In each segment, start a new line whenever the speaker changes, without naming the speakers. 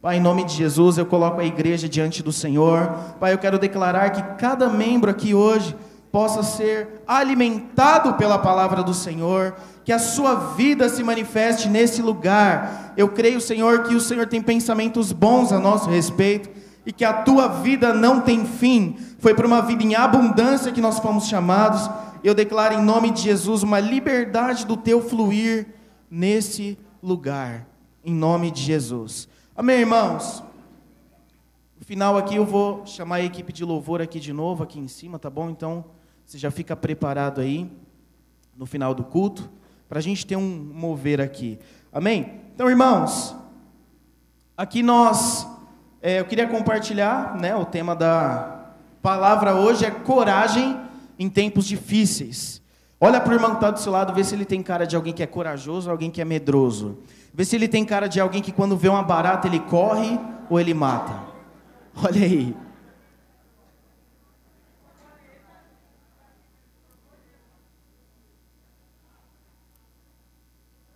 Pai, em nome de Jesus, eu coloco a igreja diante do Senhor. Pai, eu quero declarar que cada membro aqui hoje possa ser alimentado pela palavra do Senhor, que a sua vida se manifeste nesse lugar. Eu creio, Senhor, que o Senhor tem pensamentos bons a nosso respeito e que a tua vida não tem fim. Foi para uma vida em abundância que nós fomos chamados. Eu declaro em nome de Jesus uma liberdade do teu fluir nesse lugar, em nome de Jesus. Amém, irmãos? No final aqui eu vou chamar a equipe de louvor aqui de novo, aqui em cima, tá bom? Então, você já fica preparado aí, no final do culto, para a gente ter um mover aqui. Amém? Então, irmãos, aqui nós, é, eu queria compartilhar, né, o tema da palavra hoje é coragem em tempos difíceis. Olha para o irmão que está do seu lado, vê se ele tem cara de alguém que é corajoso ou alguém que é medroso. Vê se ele tem cara de alguém que quando vê uma barata ele corre ou ele mata. Olha aí.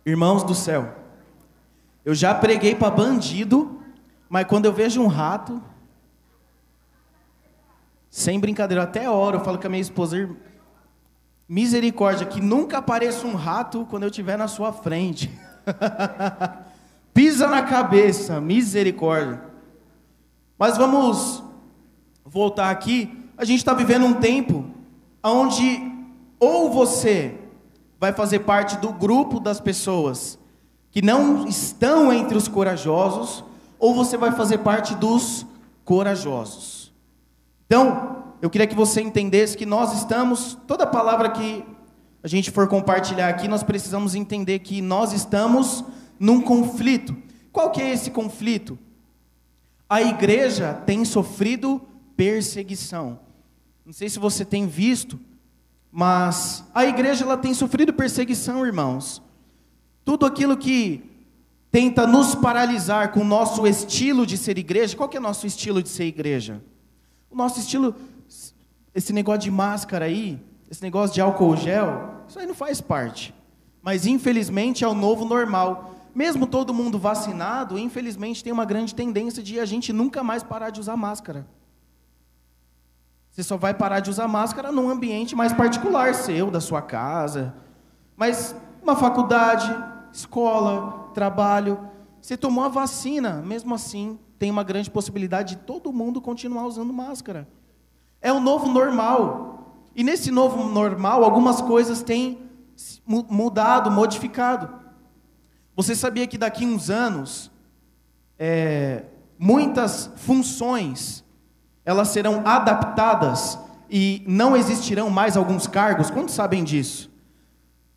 Irmãos do céu, eu já preguei para bandido, mas quando eu vejo um rato, sem brincadeira, até oro, eu falo com a minha esposa, misericórdia, que nunca apareça um rato quando eu estiver na sua frente. Pisa na cabeça, misericórdia. Mas vamos voltar aqui. A gente está vivendo um tempo onde ou você vai fazer parte do grupo das pessoas que não estão entre os corajosos, ou você vai fazer parte dos corajosos. Então, eu queria que você entendesse que nós estamos, toda palavra que a gente for compartilhar aqui, nós precisamos entender que nós estamos num conflito. Qual que é esse conflito? A igreja tem sofrido perseguição. Não sei se você tem visto, mas a igreja ela tem sofrido perseguição, irmãos. Tudo aquilo que tenta nos paralisar com o nosso estilo de ser igreja. Qual que é o nosso estilo de ser igreja? O nosso estilo, esse negócio de máscara aí, esse negócio de álcool gel, isso aí não faz parte. Mas infelizmente é o novo normal. Mesmo todo mundo vacinado, infelizmente tem uma grande tendência de a gente nunca mais parar de usar máscara. Você só vai parar de usar máscara num ambiente mais particular seu, da sua casa. Mas uma faculdade, escola, trabalho, você tomou a vacina, mesmo assim, tem uma grande possibilidade de todo mundo continuar usando máscara. É o novo normal. E nesse novo normal, algumas coisas têm mudado, modificado. Você sabia que daqui a uns anos, é, muitas funções elas serão adaptadas e não existirão mais alguns cargos? Quantos sabem disso?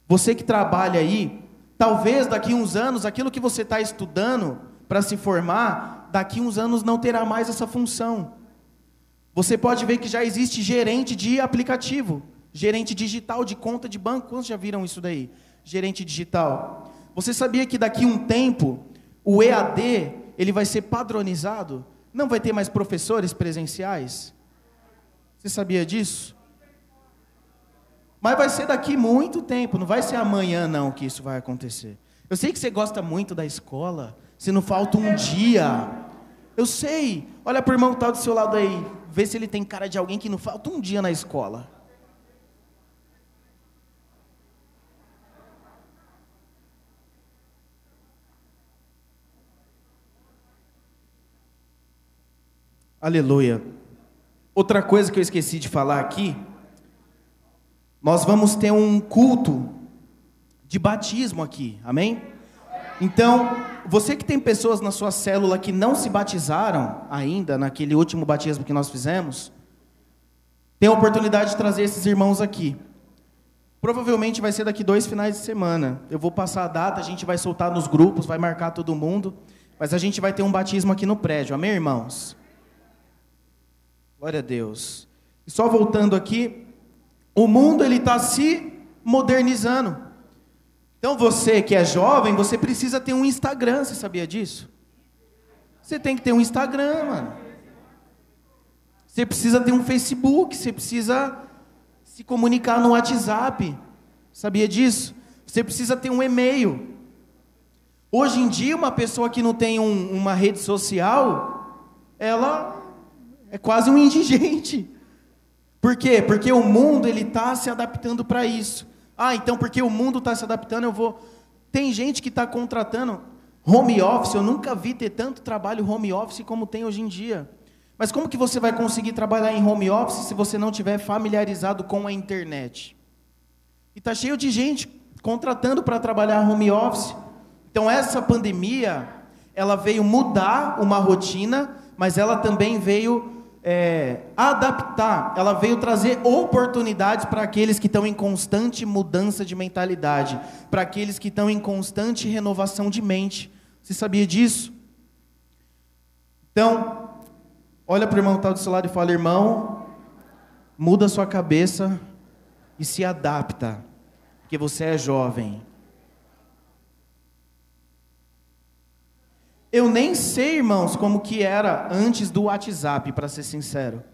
Você que trabalha aí, talvez daqui a uns anos, aquilo que você está estudando para se formar, daqui a uns anos não terá mais essa função. Você pode ver que já existe gerente de aplicativo, gerente digital de conta de banco. Quantos já viram isso daí? Gerente digital. Você sabia que daqui a um tempo o EAD ele vai ser padronizado? Não vai ter mais professores presenciais? Você sabia disso? Mas vai ser daqui muito tempo, não vai ser amanhã não que isso vai acontecer. Eu sei que você gosta muito da escola, se não falta um dia. Eu sei. Olha para o irmão que está do seu lado aí. Vê se ele tem cara de alguém que não falta um dia na escola. Aleluia. Outra coisa que eu esqueci de falar aqui, nós vamos ter um culto de batismo aqui, amém? Então, você que tem pessoas na sua célula que não se batizaram ainda, naquele último batismo que nós fizemos, tem a oportunidade de trazer esses irmãos aqui. Provavelmente vai ser daqui dois finais de semana. Eu vou passar a data, a gente vai soltar nos grupos, vai marcar todo mundo. Mas a gente vai ter um batismo aqui no prédio, amém, irmãos? Glória a Deus. E só voltando aqui, o mundo ele está se modernizando. Então você que é jovem, você precisa ter um Instagram, você sabia disso? Você tem que ter um Instagram, mano. Você precisa ter um Facebook, você precisa se comunicar no WhatsApp. Sabia disso? Você precisa ter um e-mail. Hoje em dia, uma pessoa que não tem um, uma rede social, ela é quase um indigente. Por quê? Porque o mundo ele está se adaptando para isso. Ah, então porque o mundo está se adaptando, eu vou. Tem gente que está contratando home office. Eu nunca vi ter tanto trabalho home office como tem hoje em dia. Mas como que você vai conseguir trabalhar em home office se você não tiver familiarizado com a internet? E está cheio de gente contratando para trabalhar home office. Então essa pandemia, ela veio mudar uma rotina, mas ela também veio é, adaptar, ela veio trazer oportunidades para aqueles que estão em constante mudança de mentalidade, para aqueles que estão em constante renovação de mente. Você sabia disso? Então, olha para o irmão que está do seu lado e fala: irmão, muda sua cabeça e se adapta, porque você é jovem. Eu nem sei, irmãos, como que era antes do WhatsApp, para ser sincero.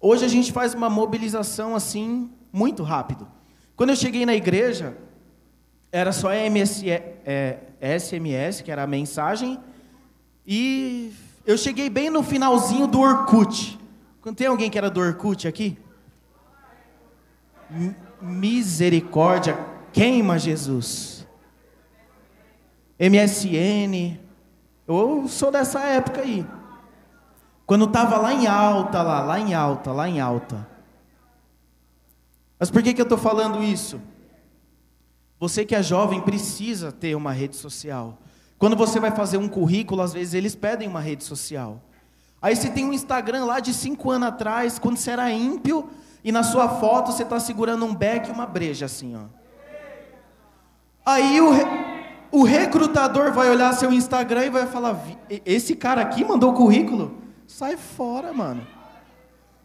Hoje a gente faz uma mobilização assim muito rápido. Quando eu cheguei na igreja, era só MS, é, SMS, que era a mensagem, e eu cheguei bem no finalzinho do Orkut. Tem alguém que era do Orkut aqui? Misericórdia, queima Jesus. MSN, eu sou dessa época aí. Quando estava lá em alta, lá, lá em alta, lá em alta. Mas por que, que eu estou falando isso? Você que é jovem precisa ter uma rede social. Quando você vai fazer um currículo, às vezes eles pedem uma rede social. Aí você tem um Instagram lá de cinco anos atrás, quando você era ímpio, e na sua foto você está segurando um beck e uma breja assim, ó. Aí o, o recrutador vai olhar seu Instagram e vai falar: esse cara aqui mandou currículo? Sai fora, mano.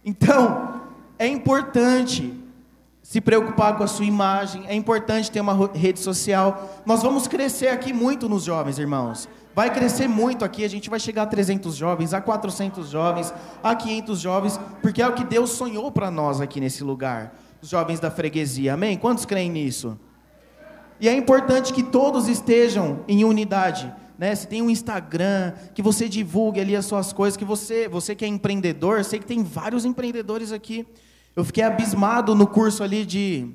Então, é importante se preocupar com a sua imagem, é importante ter uma rede social. Nós vamos crescer aqui muito nos jovens, irmãos. Vai crescer muito aqui, a gente vai chegar a 300 jovens, a 400 jovens, a 500 jovens, porque é o que Deus sonhou para nós aqui nesse lugar. Os jovens da freguesia, amém? Quantos creem nisso? E é importante que todos estejam em unidade. Né? Se tem um Instagram, que você divulgue ali as suas coisas, que você, você que é empreendedor, sei que tem vários empreendedores aqui. Eu fiquei abismado no curso ali de,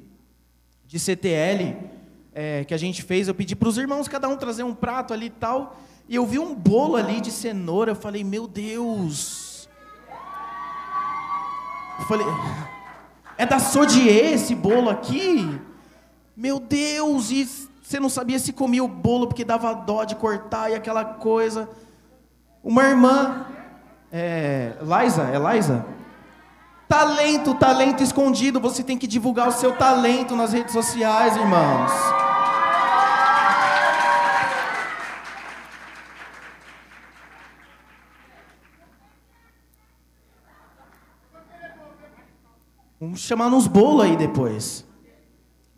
de CTL é, que a gente fez. Eu pedi para os irmãos cada um trazer um prato ali e tal. E eu vi um bolo ali de cenoura. Eu falei, meu Deus. Eu falei, é da Sodier esse bolo aqui? Meu Deus, e você não sabia se comia o bolo porque dava dó de cortar e aquela coisa. Uma irmã, é, Liza, é Liza? Talento, talento escondido. Você tem que divulgar o seu talento nas redes sociais, irmãos. Vamos chamar nos bolos aí depois.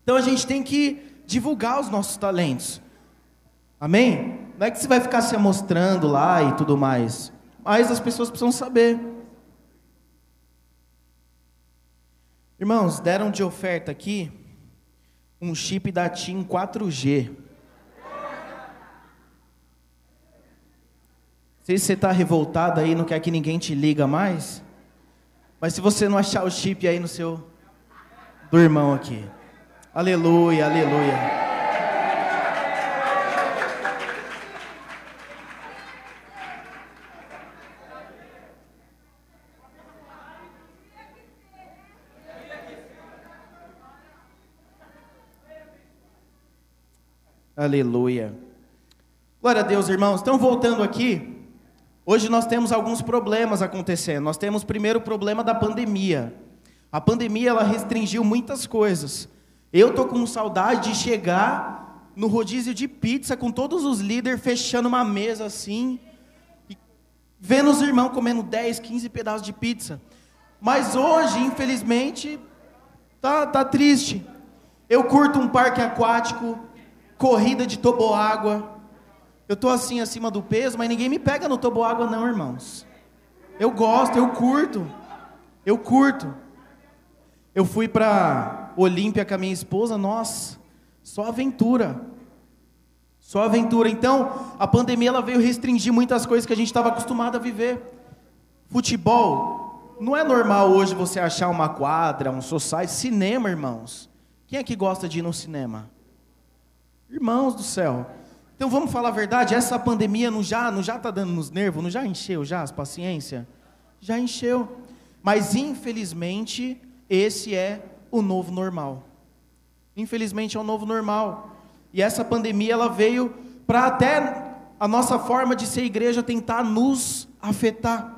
Então a gente tem que divulgar os nossos talentos. Amém? Não é que você vai ficar se mostrando lá e tudo mais, mas as pessoas precisam saber. Irmãos, deram de oferta aqui um chip da TIM 4G. Não sei se você está revoltado aí, não quer que ninguém te liga mais. Mas se você não achar o chip aí no seu do irmão aqui. Aleluia, aleluia. Aleluia. Glória a Deus, irmãos. Então, voltando aqui, hoje nós temos alguns problemas acontecendo. Nós temos primeiro o problema da pandemia. A pandemia ela restringiu muitas coisas. Eu tô com saudade de chegar no rodízio de pizza com todos os líderes fechando uma mesa assim, e vendo os irmãos comendo 10, 15 pedaços de pizza. Mas hoje, infelizmente, tá, tá triste. Eu curto um parque aquático, corrida de toboágua. Eu tô assim acima do peso, mas ninguém me pega no toboágua não, irmãos. Eu gosto, eu curto. Eu curto. Eu fui para Olímpia com a minha esposa, nós, só aventura. Só aventura. Então, a pandemia ela veio restringir muitas coisas que a gente estava acostumado a viver. Futebol, não é normal hoje você achar uma quadra, um society, cinema, irmãos. Quem é que gosta de ir no cinema? Irmãos do céu. Então vamos falar a verdade, essa pandemia não já não já está dando nos nervos, não já encheu já as paciência? Já encheu. Mas infelizmente, esse é o novo normal. Infelizmente é o novo normal. E essa pandemia ela veio para até a nossa forma de ser igreja tentar nos afetar.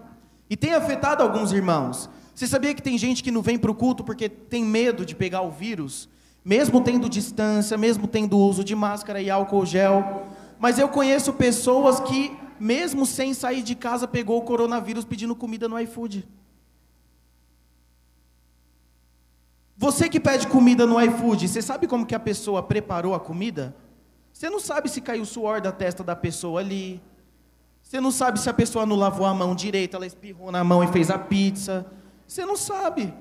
E tem afetado alguns irmãos. Você sabia que tem gente que não vem para o culto porque tem medo de pegar o vírus? Mesmo tendo distância, mesmo tendo uso de máscara e álcool gel. Mas eu conheço pessoas que, mesmo sem sair de casa, pegou o coronavírus pedindo comida no iFood. Você que pede comida no iFood, você sabe como que a pessoa preparou a comida? Você não sabe se caiu suor da testa da pessoa ali. Você não sabe se a pessoa não lavou a mão direito, ela espirrou na mão e fez a pizza. Você não sabe.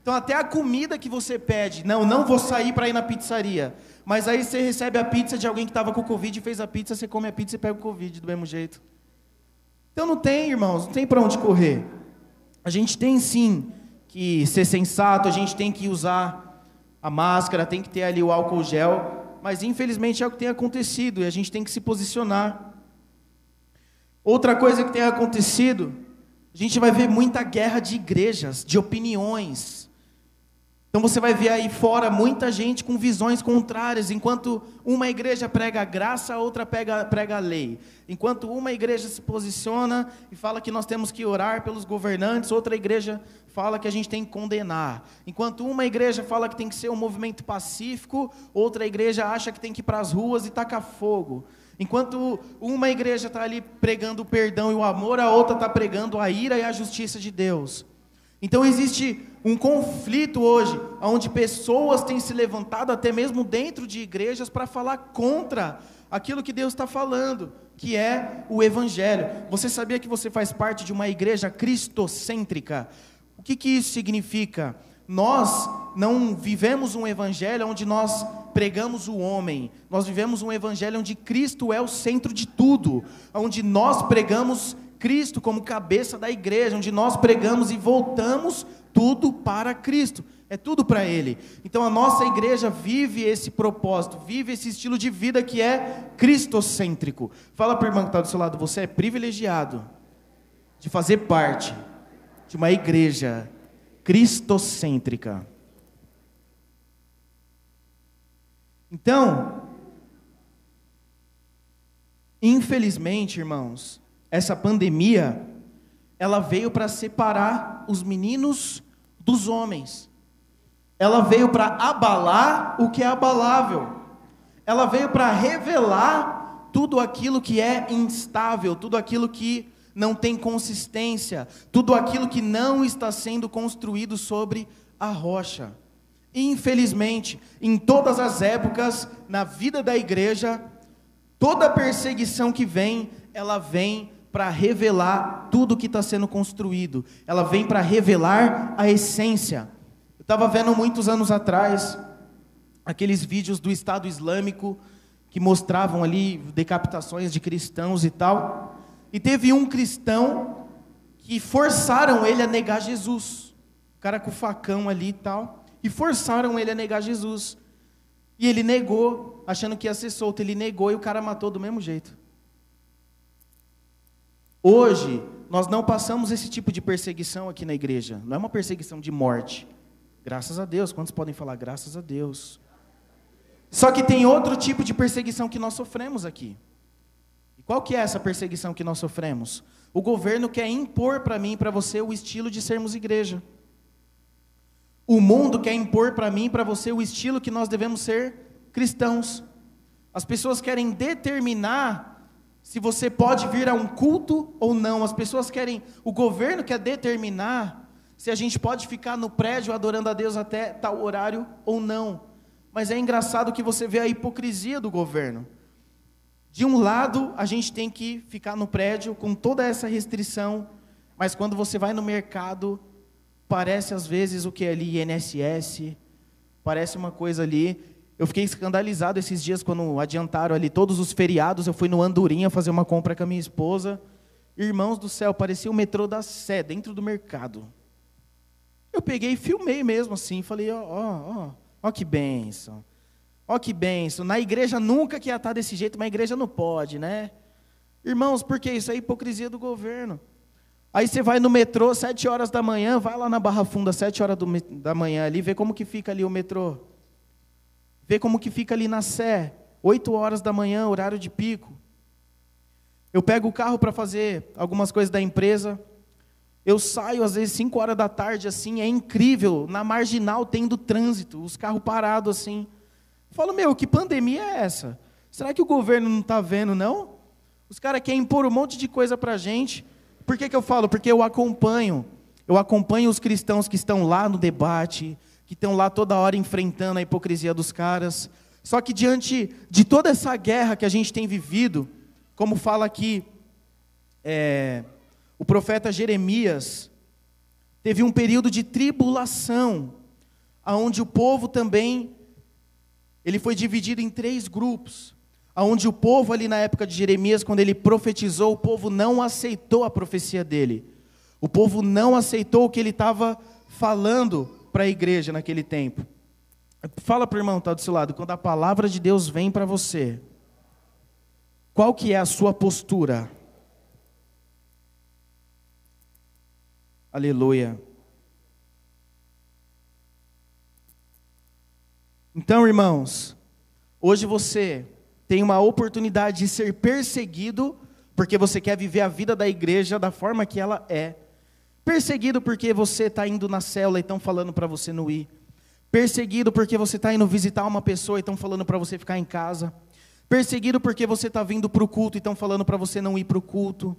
Então até a comida que você pede, não, não vou sair para ir na pizzaria. Mas aí você recebe a pizza de alguém que estava com Covid e fez a pizza, você come a pizza e pega o Covid do mesmo jeito. Então não tem, irmãos, não tem para onde correr. A gente tem sim que ser sensato, a gente tem que usar a máscara, tem que ter ali o álcool gel, mas infelizmente é o que tem acontecido e a gente tem que se posicionar. Outra coisa que tem acontecido, a gente vai ver muita guerra de igrejas, de opiniões. Então você vai ver aí fora muita gente com visões contrárias. Enquanto uma igreja prega a graça, a outra prega, prega a lei. Enquanto uma igreja se posiciona e fala que nós temos que orar pelos governantes, outra igreja fala que a gente tem que condenar. Enquanto uma igreja fala que tem que ser um movimento pacífico, outra igreja acha que tem que ir para as ruas e tacar fogo. Enquanto uma igreja está ali pregando o perdão e o amor, a outra está pregando a ira e a justiça de Deus. Então existe um conflito hoje, onde pessoas têm se levantado até mesmo dentro de igrejas para falar contra aquilo que Deus está falando, que é o Evangelho. Você sabia que você faz parte de uma igreja cristocêntrica? Que, que isso significa? Nós não vivemos um evangelho onde nós pregamos o homem, nós vivemos um evangelho onde Cristo é o centro de tudo, onde nós pregamos Cristo como cabeça da igreja, onde nós pregamos e voltamos tudo para Cristo. É tudo para Ele. Então a nossa igreja vive esse propósito, vive esse estilo de vida que é cristocêntrico. Fala para o irmão que está do seu lado, você é privilegiado de fazer parte de uma igreja cristocêntrica. Então, infelizmente, irmãos, essa pandemia, ela veio para separar os meninos dos homens. Ela veio para abalar o que é abalável. Ela veio para revelar tudo aquilo que é instável, tudo aquilo que não tem consistência, tudo aquilo que não está sendo construído sobre a rocha. Infelizmente, em todas as épocas, na vida da igreja, toda perseguição que vem, ela vem para revelar tudo que está sendo construído, ela vem para revelar a essência. Eu estava vendo muitos anos atrás aqueles vídeos do Estado Islâmico que mostravam ali decapitações de cristãos e tal, e teve um cristão que forçaram ele a negar Jesus, o cara com o facão ali e tal, e forçaram ele a negar Jesus. E ele negou, achando que ia ser solto, ele negou e o cara matou do mesmo jeito. Hoje, nós não passamos esse tipo de perseguição aqui na igreja. Não é uma perseguição de morte. Graças a Deus. Quantos podem falar graças a Deus? Só que tem outro tipo de perseguição que nós sofremos aqui. Qual que é essa perseguição que nós sofremos? O governo quer impor para mim e para você o estilo de sermos igreja. O mundo quer impor para mim e para você o estilo que nós devemos ser cristãos. As pessoas querem determinar se você pode vir a um culto ou não. As pessoas querem, o governo quer determinar se a gente pode ficar no prédio adorando a Deus até tal horário ou não. Mas é engraçado que você vê a hipocrisia do governo. De um lado, a gente tem que ficar no prédio com toda essa restrição, mas quando você vai no mercado, parece às vezes o que é ali INSS, parece uma coisa ali Eu fiquei escandalizado esses dias quando adiantaram ali todos os feriados. Eu fui no Andorinha fazer uma compra com a minha esposa. Irmãos do céu, parecia o metrô da Sé, dentro do mercado. Eu peguei e filmei mesmo assim. Falei, ó, ó, ó, ó que benção. Ó que benção. Na igreja nunca que ia estar desse jeito, mas a igreja não pode, né? Irmãos, porque isso é hipocrisia do governo. Aí você vai no metrô, sete horas da manhã, vai lá na Barra Funda, sete horas do, da manhã ali, vê como que fica ali o metrô. Vê como que fica ali na Sé, oito horas da manhã, horário de pico. Eu pego o carro para fazer algumas coisas da empresa. Eu saio às vezes cinco horas da tarde, assim, é incrível. Na marginal tendo trânsito, os carros parados assim. Falo, meu, que pandemia é essa? Será que o governo não está vendo, não? Os caras querem impor um monte de coisa para a gente. Por que, que eu falo? Porque eu acompanho. Eu acompanho os cristãos que estão lá no debate, que estão lá toda hora enfrentando a hipocrisia dos caras. Só que diante de toda essa guerra que a gente tem vivido, como fala aqui é, o profeta Jeremias, teve um período de tribulação, aonde o povo também ele foi dividido em três grupos, aonde o povo ali na época de Jeremias, quando ele profetizou, o povo não aceitou a profecia dele. O povo não aceitou o que ele estava falando para a igreja naquele tempo. Fala para o irmão, está do seu lado, quando a palavra de Deus vem para você, qual que é a sua postura? Aleluia. Então, irmãos, hoje você tem uma oportunidade de ser perseguido porque você quer viver a vida da igreja da forma que ela é. Perseguido porque você está indo na célula e estão falando para você não ir. Perseguido porque você está indo visitar uma pessoa e estão falando para você ficar em casa. Perseguido porque você está vindo para o culto e estão falando para você não ir para o culto.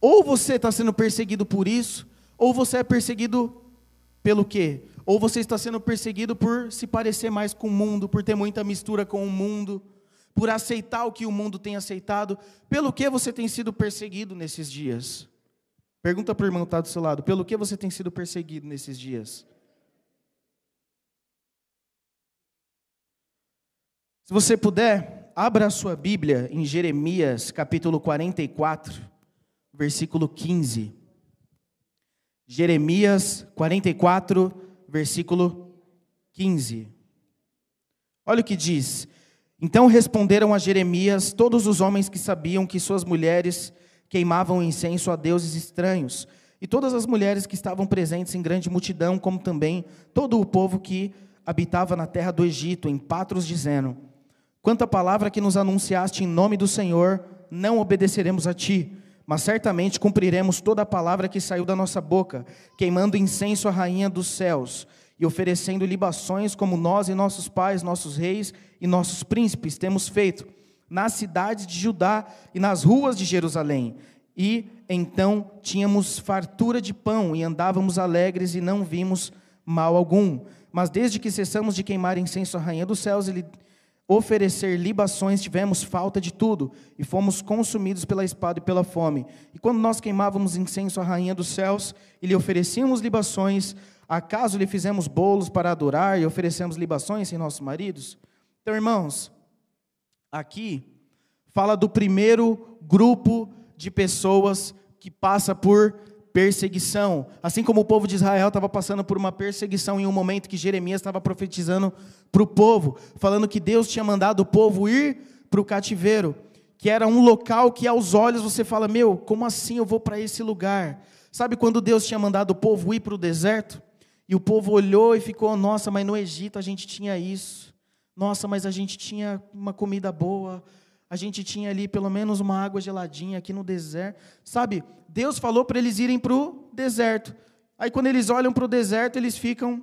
Ou você está sendo perseguido por isso, ou você é perseguido pelo quê? Ou você está sendo perseguido por se parecer mais com o mundo, por ter muita mistura com o mundo, por aceitar o que o mundo tem aceitado. Pelo que você tem sido perseguido nesses dias? Pergunta para o irmão que está do seu lado: pelo que você tem sido perseguido nesses dias? Se você puder, Abra a sua Bíblia em Jeremias, capítulo 44, versículo 15. Jeremias 44, versículo 15. Olha o que diz: Então responderam a Jeremias todos os homens que sabiam que suas mulheres queimavam incenso a deuses estranhos, e todas as mulheres que estavam presentes em grande multidão, como também todo o povo que habitava na terra do Egito, em Patros, dizendo: Quanto à palavra que nos anunciaste em nome do Senhor, não obedeceremos a ti, mas certamente cumpriremos toda a palavra que saiu da nossa boca, queimando incenso à rainha dos céus e oferecendo libações como nós e nossos pais, nossos reis e nossos príncipes temos feito nas cidades de Judá e nas ruas de Jerusalém. E então tínhamos fartura de pão e andávamos alegres e não vimos mal algum. Mas desde que cessamos de queimar incenso à rainha dos céus, ele oferecer libações, tivemos falta de tudo e fomos consumidos pela espada e pela fome. E quando nós queimávamos incenso à rainha dos céus e lhe oferecíamos libações, acaso lhe fizemos bolos para adorar e oferecemos libações sem nossos maridos? Então, irmãos, aqui fala do primeiro grupo de pessoas que passa por perseguição. Assim como o povo de Israel estava passando por uma perseguição em um momento que Jeremias estava profetizando para o povo, falando que Deus tinha mandado o povo ir para o cativeiro, que era um local que aos olhos você fala: Meu, como assim eu vou para esse lugar? Sabe quando Deus tinha mandado o povo ir para o deserto? E o povo olhou e ficou: Nossa, mas no Egito a gente tinha isso. Nossa, mas a gente tinha uma comida boa a gente tinha ali pelo menos uma água geladinha aqui no deserto. Sabe, Deus falou para eles irem para o deserto. Aí quando eles olham para o deserto, eles ficam.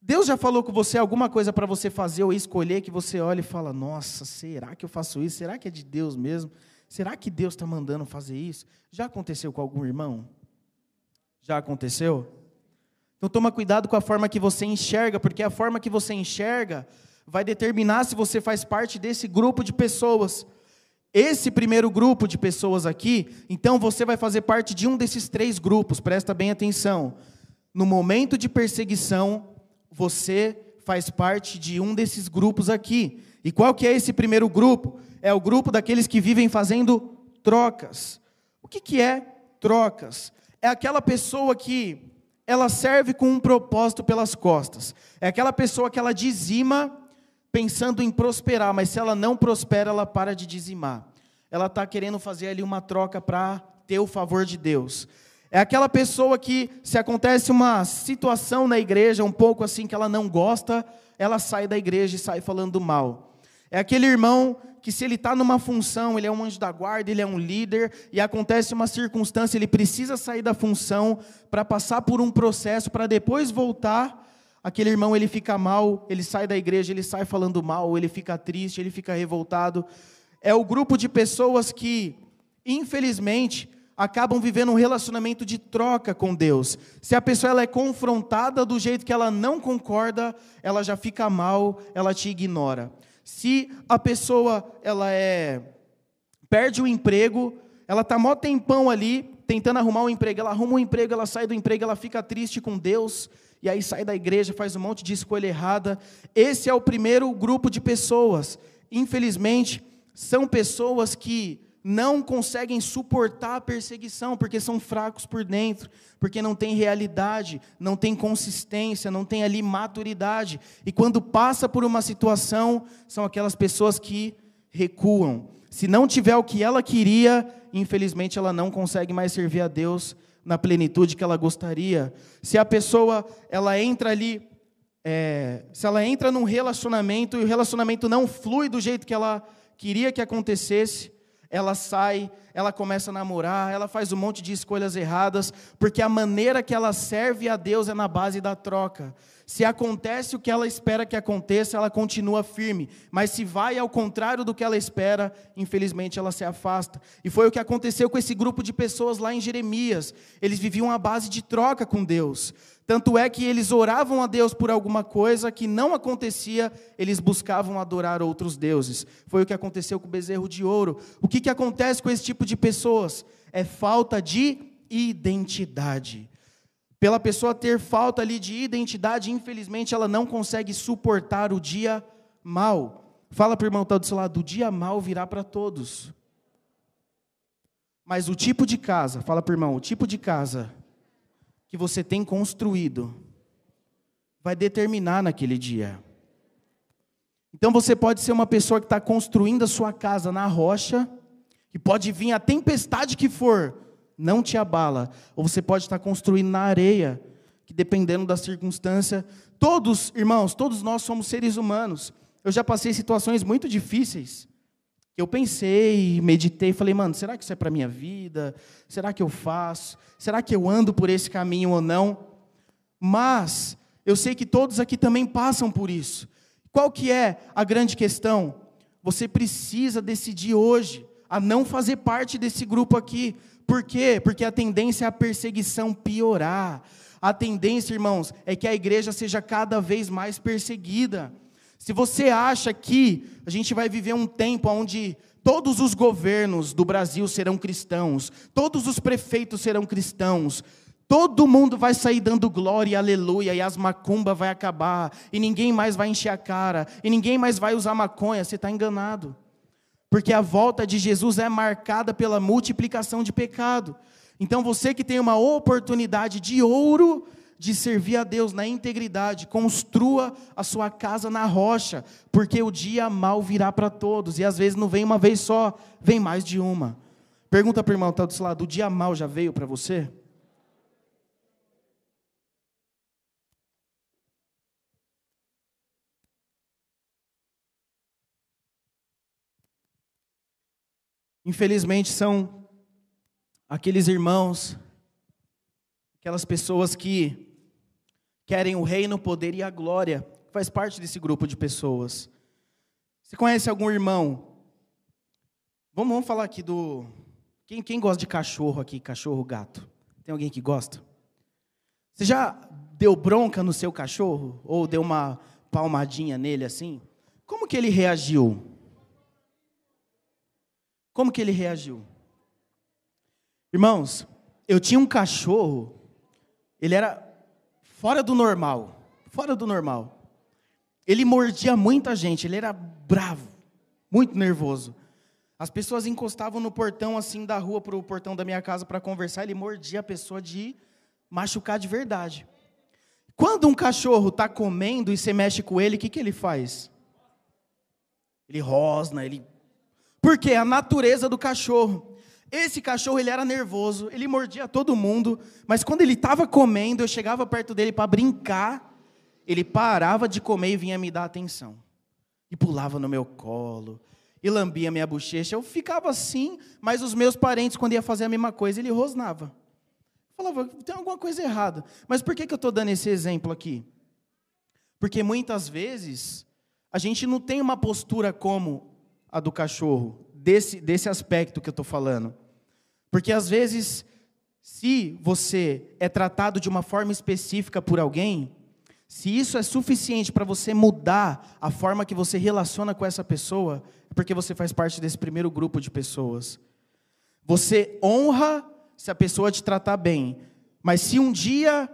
Deus já falou com você alguma coisa para você fazer ou escolher que você olha e fala: Nossa, será que eu faço isso? Será que é de Deus mesmo? Será que Deus está mandando fazer isso? Já aconteceu com algum irmão? Já aconteceu? Então toma cuidado com a forma que você enxerga, porque a forma que você enxerga vai determinar se você faz parte desse grupo de pessoas. Esse primeiro grupo de pessoas aqui, então você vai fazer parte de um desses três grupos, presta bem atenção. No momento de perseguição, você faz parte de um desses grupos aqui. E qual que é esse primeiro grupo? É o grupo daqueles que vivem fazendo trocas. O que, que é trocas? É aquela pessoa que ela serve com um propósito pelas costas. É aquela pessoa que ela dizima pensando em prosperar, mas se ela não prospera, ela para de dizimar. Ela está querendo fazer ali uma troca para ter o favor de Deus. É aquela pessoa que, se acontece uma situação na igreja, um pouco assim que ela não gosta, ela sai da igreja e sai falando mal. É aquele irmão que, se ele está numa função, ele é um anjo da guarda, ele é um líder, e acontece uma circunstância, ele precisa sair da função para passar por um processo, para depois voltar. Aquele irmão ele fica mal, ele sai da igreja, ele sai falando mal, ele fica triste, ele fica revoltado. É o grupo de pessoas que, infelizmente, acabam vivendo um relacionamento de troca com Deus. Se a pessoa ela é confrontada do jeito que ela não concorda, ela já fica mal, ela te ignora. Se a pessoa ela é perde o emprego, ela tá mó tempão ali tentando arrumar um emprego, ela arruma um emprego, ela sai do emprego, ela fica triste com Deus, e aí sai da igreja, faz um monte de escolha errada. Esse é o primeiro grupo de pessoas. Infelizmente, são pessoas que não conseguem suportar a perseguição, porque são fracos por dentro, porque não tem realidade, não tem consistência, não tem ali maturidade. E quando passa por uma situação, são aquelas pessoas que recuam. Se não tiver o que ela queria, infelizmente ela não consegue mais servir a Deus na plenitude que ela gostaria. Se a pessoa ela entra ali, é, se ela entra num relacionamento e o relacionamento não flui do jeito que ela queria que acontecesse, ela sai, ela começa a namorar, ela faz um monte de escolhas erradas, porque a maneira que ela serve a Deus é na base da troca. Se acontece o que ela espera que aconteça, ela continua firme, mas se vai ao contrário do que ela espera, infelizmente ela se afasta. E foi o que aconteceu com esse grupo de pessoas lá em Jeremias. Eles viviam a base de troca com Deus. Tanto é que eles oravam a Deus por alguma coisa que não acontecia, eles buscavam adorar outros deuses. Foi o que aconteceu com o bezerro de ouro. O que, que acontece com esse tipo de pessoas? É falta de identidade. Pela pessoa ter falta ali de identidade, infelizmente ela não consegue suportar o dia mal. Fala para o irmão que está do seu lado, o dia mal virá para todos. Mas o tipo de casa, fala para o irmão, o tipo de casa que você tem construído vai determinar naquele dia. Então você pode ser uma pessoa que está construindo a sua casa na rocha, e pode vir a tempestade que for, não te abala. Ou você pode estar construindo na areia, que dependendo da circunstância, todos, irmãos, todos nós somos seres humanos. Eu já passei situações muito difíceis. Eu pensei, meditei, falei, mano, será que isso é para minha vida? Será que eu faço? Será que eu ando por esse caminho ou não? Mas eu sei que todos aqui também passam por isso. Qual que é a grande questão? Você precisa decidir hoje a não fazer parte desse grupo aqui. Por quê? Porque a tendência é a perseguição piorar. A tendência, irmãos, é que a igreja seja cada vez mais perseguida. Se você acha que a gente vai viver um tempo onde todos os governos do Brasil serão cristãos, todos os prefeitos serão cristãos, todo mundo vai sair dando glória e aleluia, e as macumba vai acabar, e ninguém mais vai encher a cara, e ninguém mais vai usar maconha, você está enganado. Porque a volta de Jesus é marcada pela multiplicação de pecado. Então você que tem uma oportunidade de ouro de servir a Deus na integridade, construa a sua casa na rocha, porque o dia mal virá para todos, e às vezes não vem uma vez só, vem mais de uma. Pergunta para o irmão, está do seu lado, o dia mal já veio para você? Infelizmente são aqueles irmãos, aquelas pessoas que querem o reino, o poder e a glória. Faz parte desse grupo de pessoas. Você conhece algum irmão? Vamos, vamos falar aqui do. Quem, quem gosta de cachorro aqui? Cachorro, gato? Tem alguém que gosta? Você já deu bronca no seu cachorro? Ou deu uma palmadinha nele assim? Como que ele reagiu? Como que ele reagiu? Irmãos, eu tinha um cachorro, ele era fora do normal, fora do normal. Ele mordia muita gente, ele era bravo, muito nervoso. As pessoas encostavam no portão assim da rua para o portão da minha casa para conversar, ele mordia a pessoa de machucar de verdade. Quando um cachorro está comendo e você mexe com ele, o que, que ele faz? Ele rosna, ele. Porque a natureza do cachorro. Esse cachorro ele era nervoso, ele mordia todo mundo, mas quando ele estava comendo, eu chegava perto dele para brincar, ele parava de comer e vinha me dar atenção. E pulava no meu colo, e lambia minha bochecha. Eu ficava assim, mas os meus parentes, quando ia fazer a mesma coisa, ele rosnava. Falava, tem alguma coisa errada. Mas por que, que eu estou dando esse exemplo aqui? Porque muitas vezes a gente não tem uma postura como a do cachorro, desse, desse aspecto que eu estou falando. Porque às vezes, se você é tratado de uma forma específica por alguém, se isso é suficiente para você mudar a forma que você relaciona com essa pessoa, é porque você faz parte desse primeiro grupo de pessoas. Você honra se a pessoa te tratar bem, mas se um dia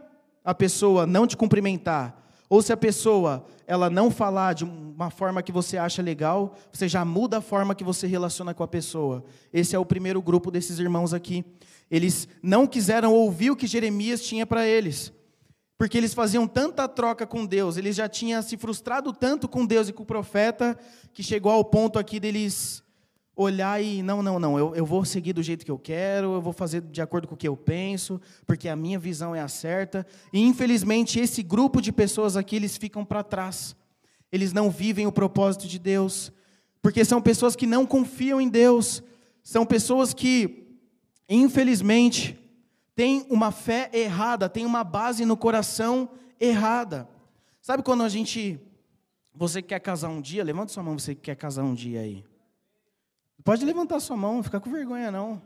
a pessoa não te cumprimentar, ou se a pessoa ela não falar de uma forma que você acha legal, você já muda a forma que você relaciona com a pessoa. Esse é o primeiro grupo desses irmãos aqui. Eles não quiseram ouvir o que Jeremias tinha para eles. Porque eles faziam tanta troca com Deus, eles já tinham se frustrado tanto com Deus e com o profeta, que chegou ao ponto aqui deles olhar e não, não, não, eu, eu vou seguir do jeito que eu quero, eu vou fazer de acordo com o que eu penso, porque a minha visão é a certa. E infelizmente esse grupo de pessoas aqui, eles ficam para trás. Eles não vivem o propósito de Deus, porque são pessoas que não confiam em Deus, são pessoas que, infelizmente, têm uma fé errada, têm uma base no coração errada. Sabe quando a gente. Você quer casar um dia? Levanta sua mão, você que quer casar um dia aí. Pode levantar sua mão, não fica com vergonha não.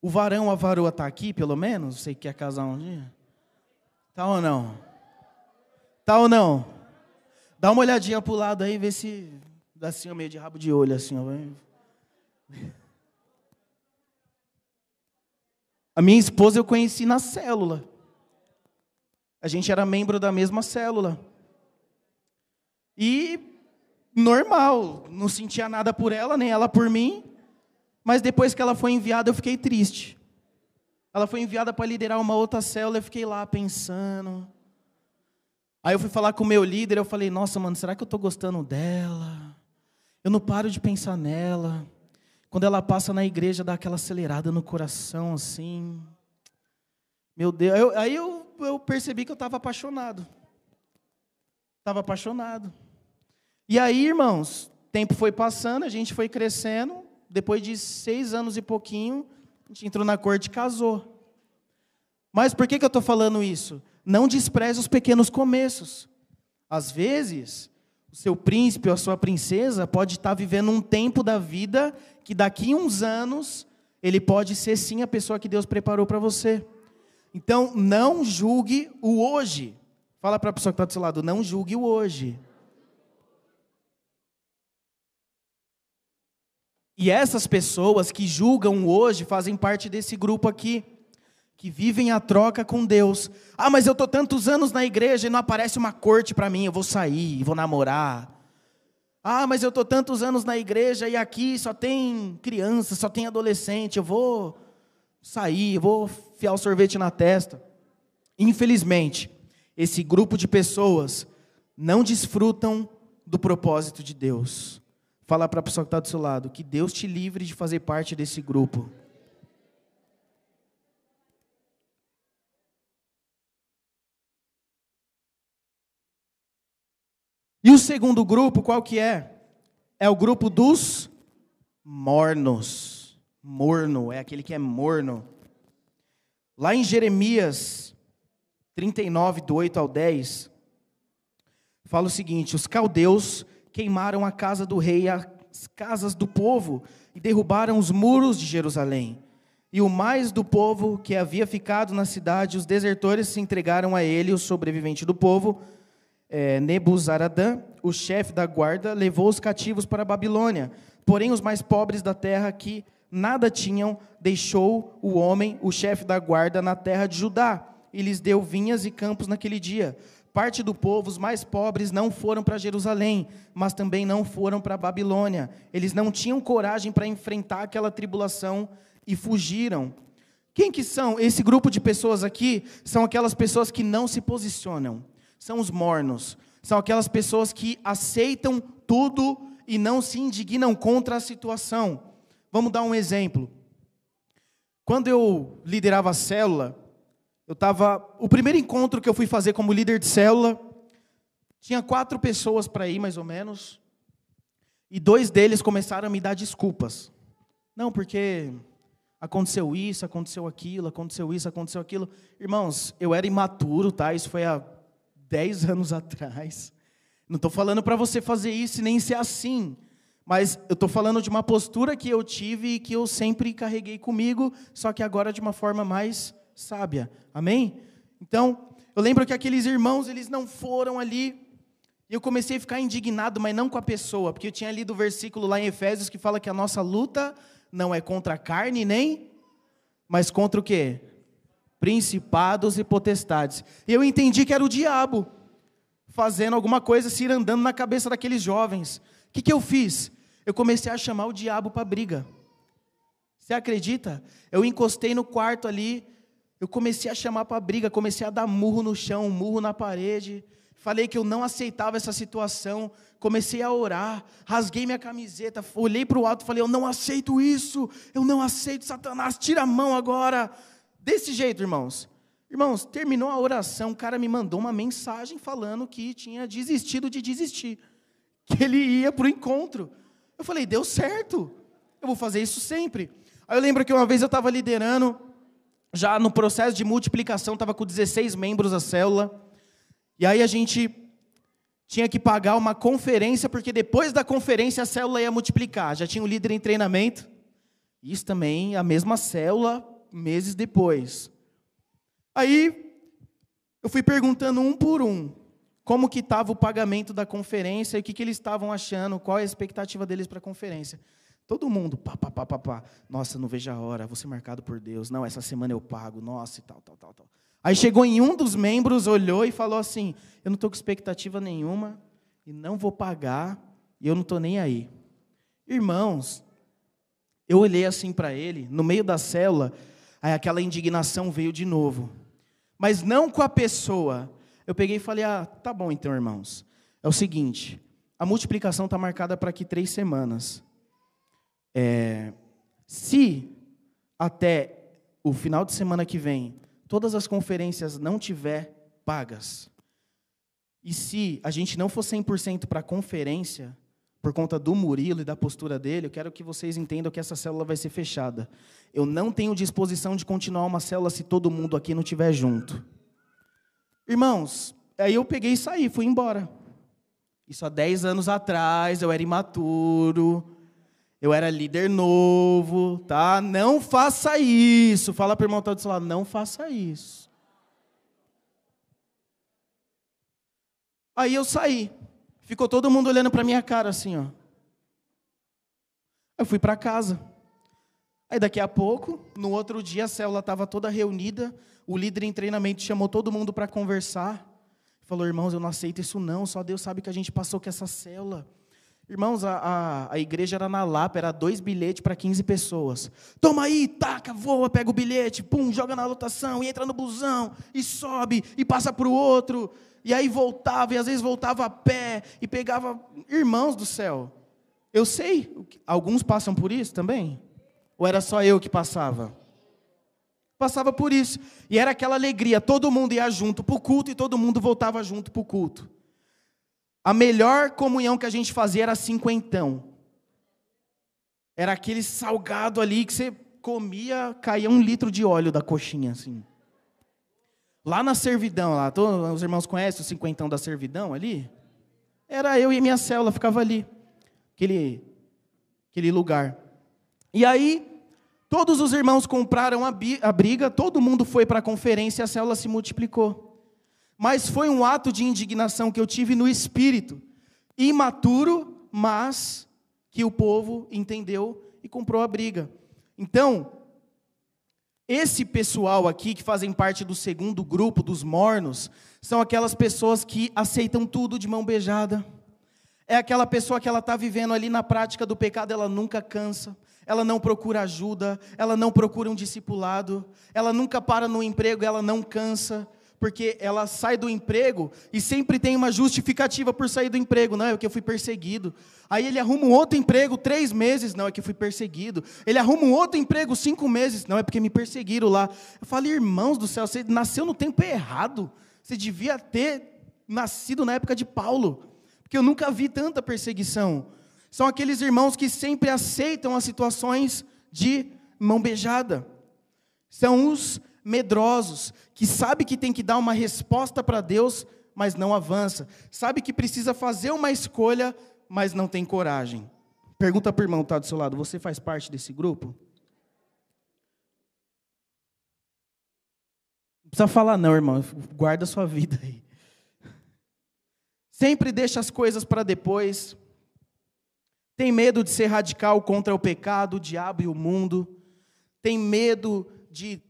O varão, a varoa está aqui, pelo menos? Você quer casar um dia? Tá ou não? Tá ou não? Dá uma olhadinha pro lado aí, vê se dá assim, meio de rabo de olho, assim, ó. A minha esposa eu conheci na célula. A gente era membro da mesma célula. E normal, não sentia nada por ela, nem ela por mim. Mas depois que ela foi enviada, eu fiquei triste. Ela foi enviada para liderar uma outra célula, eu fiquei lá pensando. Aí eu fui falar com o meu líder, eu falei: "Nossa, mano, será que eu estou gostando dela? Eu não paro de pensar nela. Quando ela passa na igreja, dá aquela acelerada no coração assim. Meu Deus, eu, aí eu, eu percebi que eu estava apaixonado. Estava apaixonado. E aí, irmãos, tempo foi passando, a gente foi crescendo. Depois de seis anos e pouquinho, a gente entrou na corte e casou. Mas por que, que eu estou falando isso? Não despreze os pequenos começos. Às vezes, o seu príncipe ou a sua princesa pode estar vivendo um tempo da vida que daqui uns anos ele pode ser sim a pessoa que Deus preparou para você. Então, não julgue o hoje. Fala para a pessoa que está do seu lado, não julgue o hoje. E essas pessoas que julgam hoje fazem parte desse grupo aqui, que vivem a troca com Deus. Ah, mas eu estou tantos anos na igreja e não aparece uma corte para mim, eu vou sair, vou namorar. Ah, mas eu estou tantos anos na igreja e aqui só tem criança, só tem adolescente, eu vou sair, eu vou fiar o sorvete na testa. Infelizmente, esse grupo de pessoas não desfrutam do propósito de Deus. Fala para a pessoa que está do seu lado, que Deus te livre de fazer parte desse grupo. E o segundo grupo, qual que é? É o grupo dos mornos. Morno, é aquele que é morno. Lá em Jeremias 39, do 8 ao 10, fala o seguinte: os caldeus queimaram a casa do rei as casas do povo e derrubaram os muros de Jerusalém. E o mais do povo que havia ficado na cidade, os desertores se entregaram a ele, o sobrevivente do povo, é, Nebuzaradã, o chefe da guarda, levou os cativos para a Babilônia. Porém, os mais pobres da terra que nada tinham, deixou o homem, o chefe da guarda, na terra de Judá, e lhes deu vinhas e campos naquele dia. Parte do povo, os mais pobres, não foram para Jerusalém, mas também não foram para Babilônia. Eles não tinham coragem para enfrentar aquela tribulação e fugiram. Quem que são? Esse grupo de pessoas aqui são aquelas pessoas que não se posicionam. São os mornos. São aquelas pessoas que aceitam tudo e não se indignam contra a situação. Vamos dar um exemplo. Quando eu liderava a célula, eu estava. O primeiro encontro que eu fui fazer como líder de célula, tinha quatro pessoas para ir, mais ou menos. E dois deles começaram a me dar desculpas. Não, porque aconteceu isso, aconteceu aquilo, aconteceu isso, aconteceu aquilo. Irmãos, eu era imaturo, tá? Isso foi há dez anos atrás. Não estou falando para você fazer isso e nem ser assim. Mas eu estou falando de uma postura que eu tive e que eu sempre carreguei comigo, só que agora de uma forma mais sábia. Amém? Então, eu lembro que aqueles irmãos, eles não foram ali. E eu comecei a ficar indignado, mas não com a pessoa, porque eu tinha lido o versículo lá em Efésios que fala que a nossa luta não é contra a carne nem, mas contra o quê? Principados e potestades. E eu entendi que era o diabo fazendo alguma coisa, se andando na cabeça daqueles jovens. O que, que eu fiz? Eu comecei a chamar o diabo para briga. Você acredita? Eu encostei no quarto ali, eu comecei a chamar para briga, comecei a dar murro no chão, murro na parede. Falei que eu não aceitava essa situação, comecei a orar, rasguei minha camiseta, olhei para o alto e falei: Eu não aceito isso, eu não aceito Satanás, tira a mão agora. Desse jeito, irmãos. Irmãos, terminou a oração, o cara me mandou uma mensagem falando que tinha desistido de desistir, que ele ia para o encontro. Eu falei: Deu certo, eu vou fazer isso sempre. Aí eu lembro que uma vez eu estava liderando, já no processo de multiplicação, estava com 16 membros a célula. E aí a gente tinha que pagar uma conferência, porque depois da conferência a célula ia multiplicar. Já tinha o um líder em treinamento. Isso também, a mesma célula, meses depois. Aí eu fui perguntando um por um como que estava o pagamento da conferência e o que, que eles estavam achando, qual a expectativa deles para a conferência. Todo mundo, pá, pá, pá, pá, pá. Nossa, não vejo a hora, vou ser marcado por Deus. Não, essa semana eu pago, nossa, e tal, tal, tal, tal. Aí chegou em um dos membros, olhou e falou assim: Eu não estou com expectativa nenhuma, e não vou pagar, e eu não estou nem aí. Irmãos, eu olhei assim para ele, no meio da célula, aí aquela indignação veio de novo. Mas não com a pessoa. Eu peguei e falei: Ah, tá bom então, irmãos. É o seguinte: a multiplicação está marcada para aqui três semanas. É, se até o final de semana que vem todas as conferências não tiver pagas, e se a gente não for 100% para a conferência, por conta do Murilo e da postura dele, eu quero que vocês entendam que essa célula vai ser fechada. Eu não tenho disposição de continuar uma célula se todo mundo aqui não estiver junto. Irmãos, aí eu peguei e saí, fui embora. Isso há 10 anos atrás, eu era imaturo, eu era líder novo, tá? Não faça isso. Fala para o irmão todo lado, não faça isso. Aí eu saí. Ficou todo mundo olhando para minha cara assim, ó. Eu fui para casa. Aí daqui a pouco, no outro dia, a célula estava toda reunida. O líder em treinamento chamou todo mundo para conversar. Falou, irmãos, eu não aceito isso não. Só Deus sabe que a gente passou com essa célula. Irmãos, a, a, a, igreja era na Lapa, era dois bilhetes para 15 pessoas. Toma aí, taca, voa, pega o bilhete, pum, joga na lotação, e entra no busão, e sobe, e passa para o outro. E aí voltava, e às vezes voltava a pé, e pegava. Irmãos do céu, eu sei, alguns passam por isso também? Ou era só eu que passava? Passava por isso. E era aquela alegria, todo mundo ia junto para o culto e todo mundo voltava junto para o culto. A melhor comunhão que a gente fazia era cinquentão. Era aquele salgado ali que você comia, caía um litro de óleo da coxinha, assim. Lá na servidão, lá, todos os irmãos conhecem o cinquentão da servidão ali? Era eu e minha célula, ficava ali, aquele, aquele lugar. E aí, todos os irmãos compraram a, a briga, todo mundo foi para a conferência e a célula se multiplicou. Mas foi um ato de indignação que eu tive no espírito, imaturo, mas que o povo entendeu e comprou a briga. Então, Esse pessoal aqui, que fazem parte do segundo grupo dos mornos, são aquelas pessoas que aceitam tudo de mão beijada. É aquela pessoa que ela está vivendo ali na prática do pecado, ela nunca cansa, ela não procura ajuda, ela não procura um discipulado, ela nunca para no emprego, ela não cansa, porque ela sai do emprego e sempre tem uma justificativa por sair do emprego. Não, é que eu fui perseguido. Aí ele arruma um outro emprego três meses. Não, é que eu fui perseguido. Ele arruma um outro emprego cinco meses. Não, é porque me perseguiram lá. Eu falo, irmãos do céu, você nasceu no tempo errado. Você devia ter nascido na época de Paulo. Porque eu nunca vi tanta perseguição. São aqueles irmãos que sempre aceitam as situações de mão beijada. São os medrosos, que sabe que tem que dar uma resposta para Deus, mas não avança. Sabe que precisa fazer uma escolha, mas não tem coragem. Pergunta para o irmão que está do seu lado: você faz parte desse grupo? Não precisa falar, não, irmão. Guarda a sua vida aí. Sempre deixa as coisas para depois. Tem medo de ser radical contra o pecado, o diabo e o mundo. Tem medo de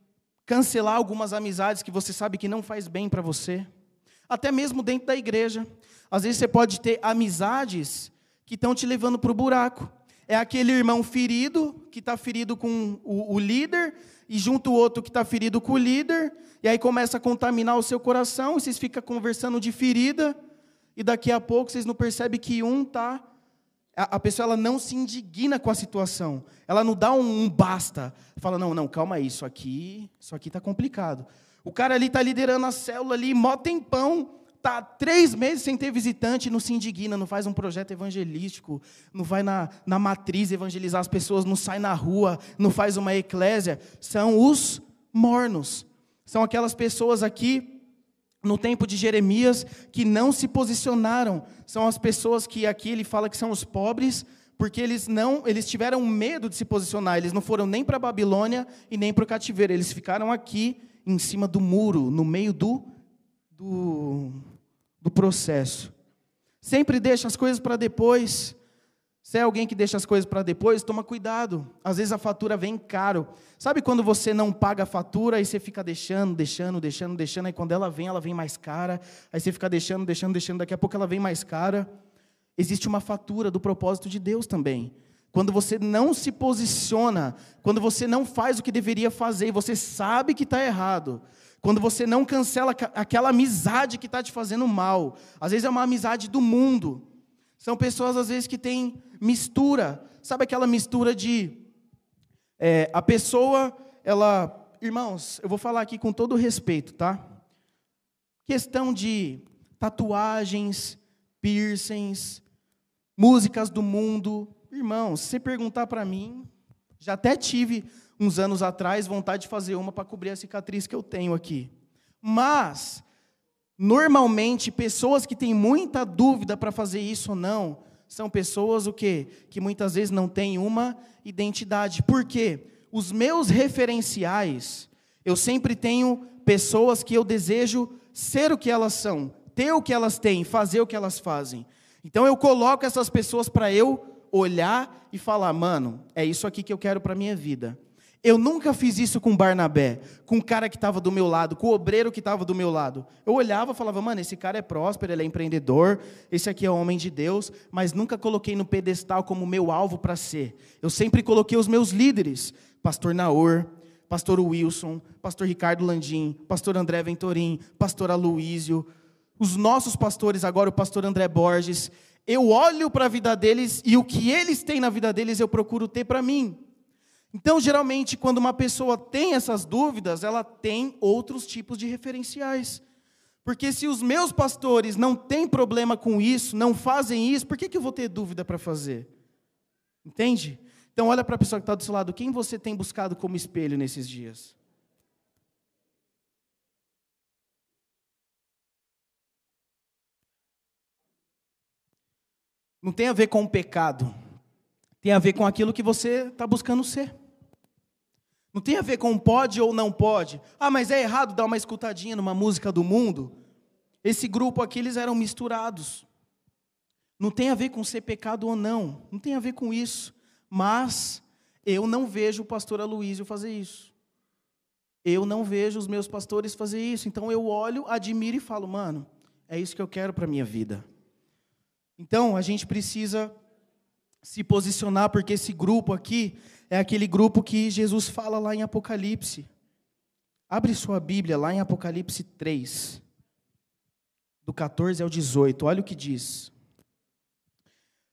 cancelar algumas amizades que você sabe que não faz bem para você, até mesmo dentro da igreja. Às vezes você pode ter amizades que estão te levando para o buraco. É aquele irmão ferido, que está ferido com o, o, líder, e junto o outro que está ferido com o líder, e aí começa a contaminar o seu coração, e vocês ficam conversando de ferida, e daqui a pouco vocês não percebem que um está a, pessoa ela não se indigna com a situação. Ela não dá um, um basta. Fala, não, não, calma aí, isso aqui isso aqui está complicado. O cara ali está liderando a célula ali, mó tempão, tá três meses sem ter visitante, não se indigna, não faz um projeto evangelístico, não vai na, na matriz evangelizar as pessoas, não sai na rua, não faz uma eclésia. São os mornos. São aquelas pessoas aqui no tempo de Jeremias que não se posicionaram. São as pessoas que aqui ele fala que são os pobres, porque eles não, eles tiveram medo de se posicionar. Eles não foram nem para a Babilônia e nem para o cativeiro. Eles ficaram aqui em cima do muro, no meio do, do, do processo. Sempre deixa as coisas para depois. Se é alguém que deixa as coisas para depois, toma cuidado. Às vezes a fatura vem caro. Sabe quando você não paga a fatura e você fica deixando, deixando, deixando, deixando, aí quando ela vem, ela vem mais cara. Aí você fica deixando, deixando, deixando, daqui a pouco ela vem mais cara. Existe uma fatura do propósito de Deus também. Quando você não se posiciona, quando você não faz o que deveria fazer e você sabe que está errado, quando você não cancela aquela amizade que está te fazendo mal, às vezes é uma amizade do mundo, são pessoas, às vezes, que têm mistura. Sabe aquela mistura de. É, a pessoa, ela. Irmãos, eu vou falar aqui com todo respeito, tá? Questão de tatuagens, piercings, músicas do mundo. Irmãos, se perguntar para mim, já até tive uns anos atrás vontade de fazer uma para cobrir a cicatriz que eu tenho aqui. Mas Normalmente, pessoas que têm muita dúvida para fazer isso ou não, são pessoas o quê? Que muitas vezes não têm uma identidade. Por quê? Os meus referenciais, eu sempre tenho pessoas que eu desejo ser o que elas são, ter o que elas têm, fazer o que elas fazem. Então eu coloco essas pessoas para eu olhar e falar, mano, é isso aqui que eu quero para minha vida. Eu nunca fiz isso com Barnabé, com o cara que estava do meu lado, com o obreiro que estava do meu lado. Eu olhava e falava, mano, esse cara é próspero, ele é empreendedor, esse aqui é homem de Deus, mas nunca coloquei no pedestal como meu alvo para ser. Eu sempre coloquei os meus líderes, pastor Naor, pastor Wilson, pastor Ricardo Landim, pastor André Ventorim, pastor Aloísio, os nossos pastores agora, o pastor André Borges. Eu olho para a vida deles e o que eles têm na vida deles eu procuro ter para mim. Então, geralmente, quando uma pessoa tem essas dúvidas, ela tem outros tipos de referenciais. Porque se os meus pastores não têm problema com isso, não fazem isso, por que, que eu vou ter dúvida para fazer? Entende? Então, olha para a pessoa que está do seu lado, quem você tem buscado como espelho nesses dias? Não tem a ver com o pecado, tem a ver com aquilo que você está buscando ser. Não tem a ver com pode ou não pode. Ah, mas é errado dar uma escutadinha numa música do mundo. Esse grupo aqui, eles eram misturados. Não tem a ver com ser pecado ou não. Não tem a ver com isso. Mas eu não vejo o pastor Aloísio fazer isso. Eu não vejo os meus pastores fazer isso, então eu olho, admiro e falo, mano, é isso que eu quero para a minha vida. Então, a gente precisa se posicionar, porque esse grupo aqui é aquele grupo que Jesus fala lá em Apocalipse. Abre sua Bíblia lá em Apocalipse 3, do 14 ao 18, olha o que diz.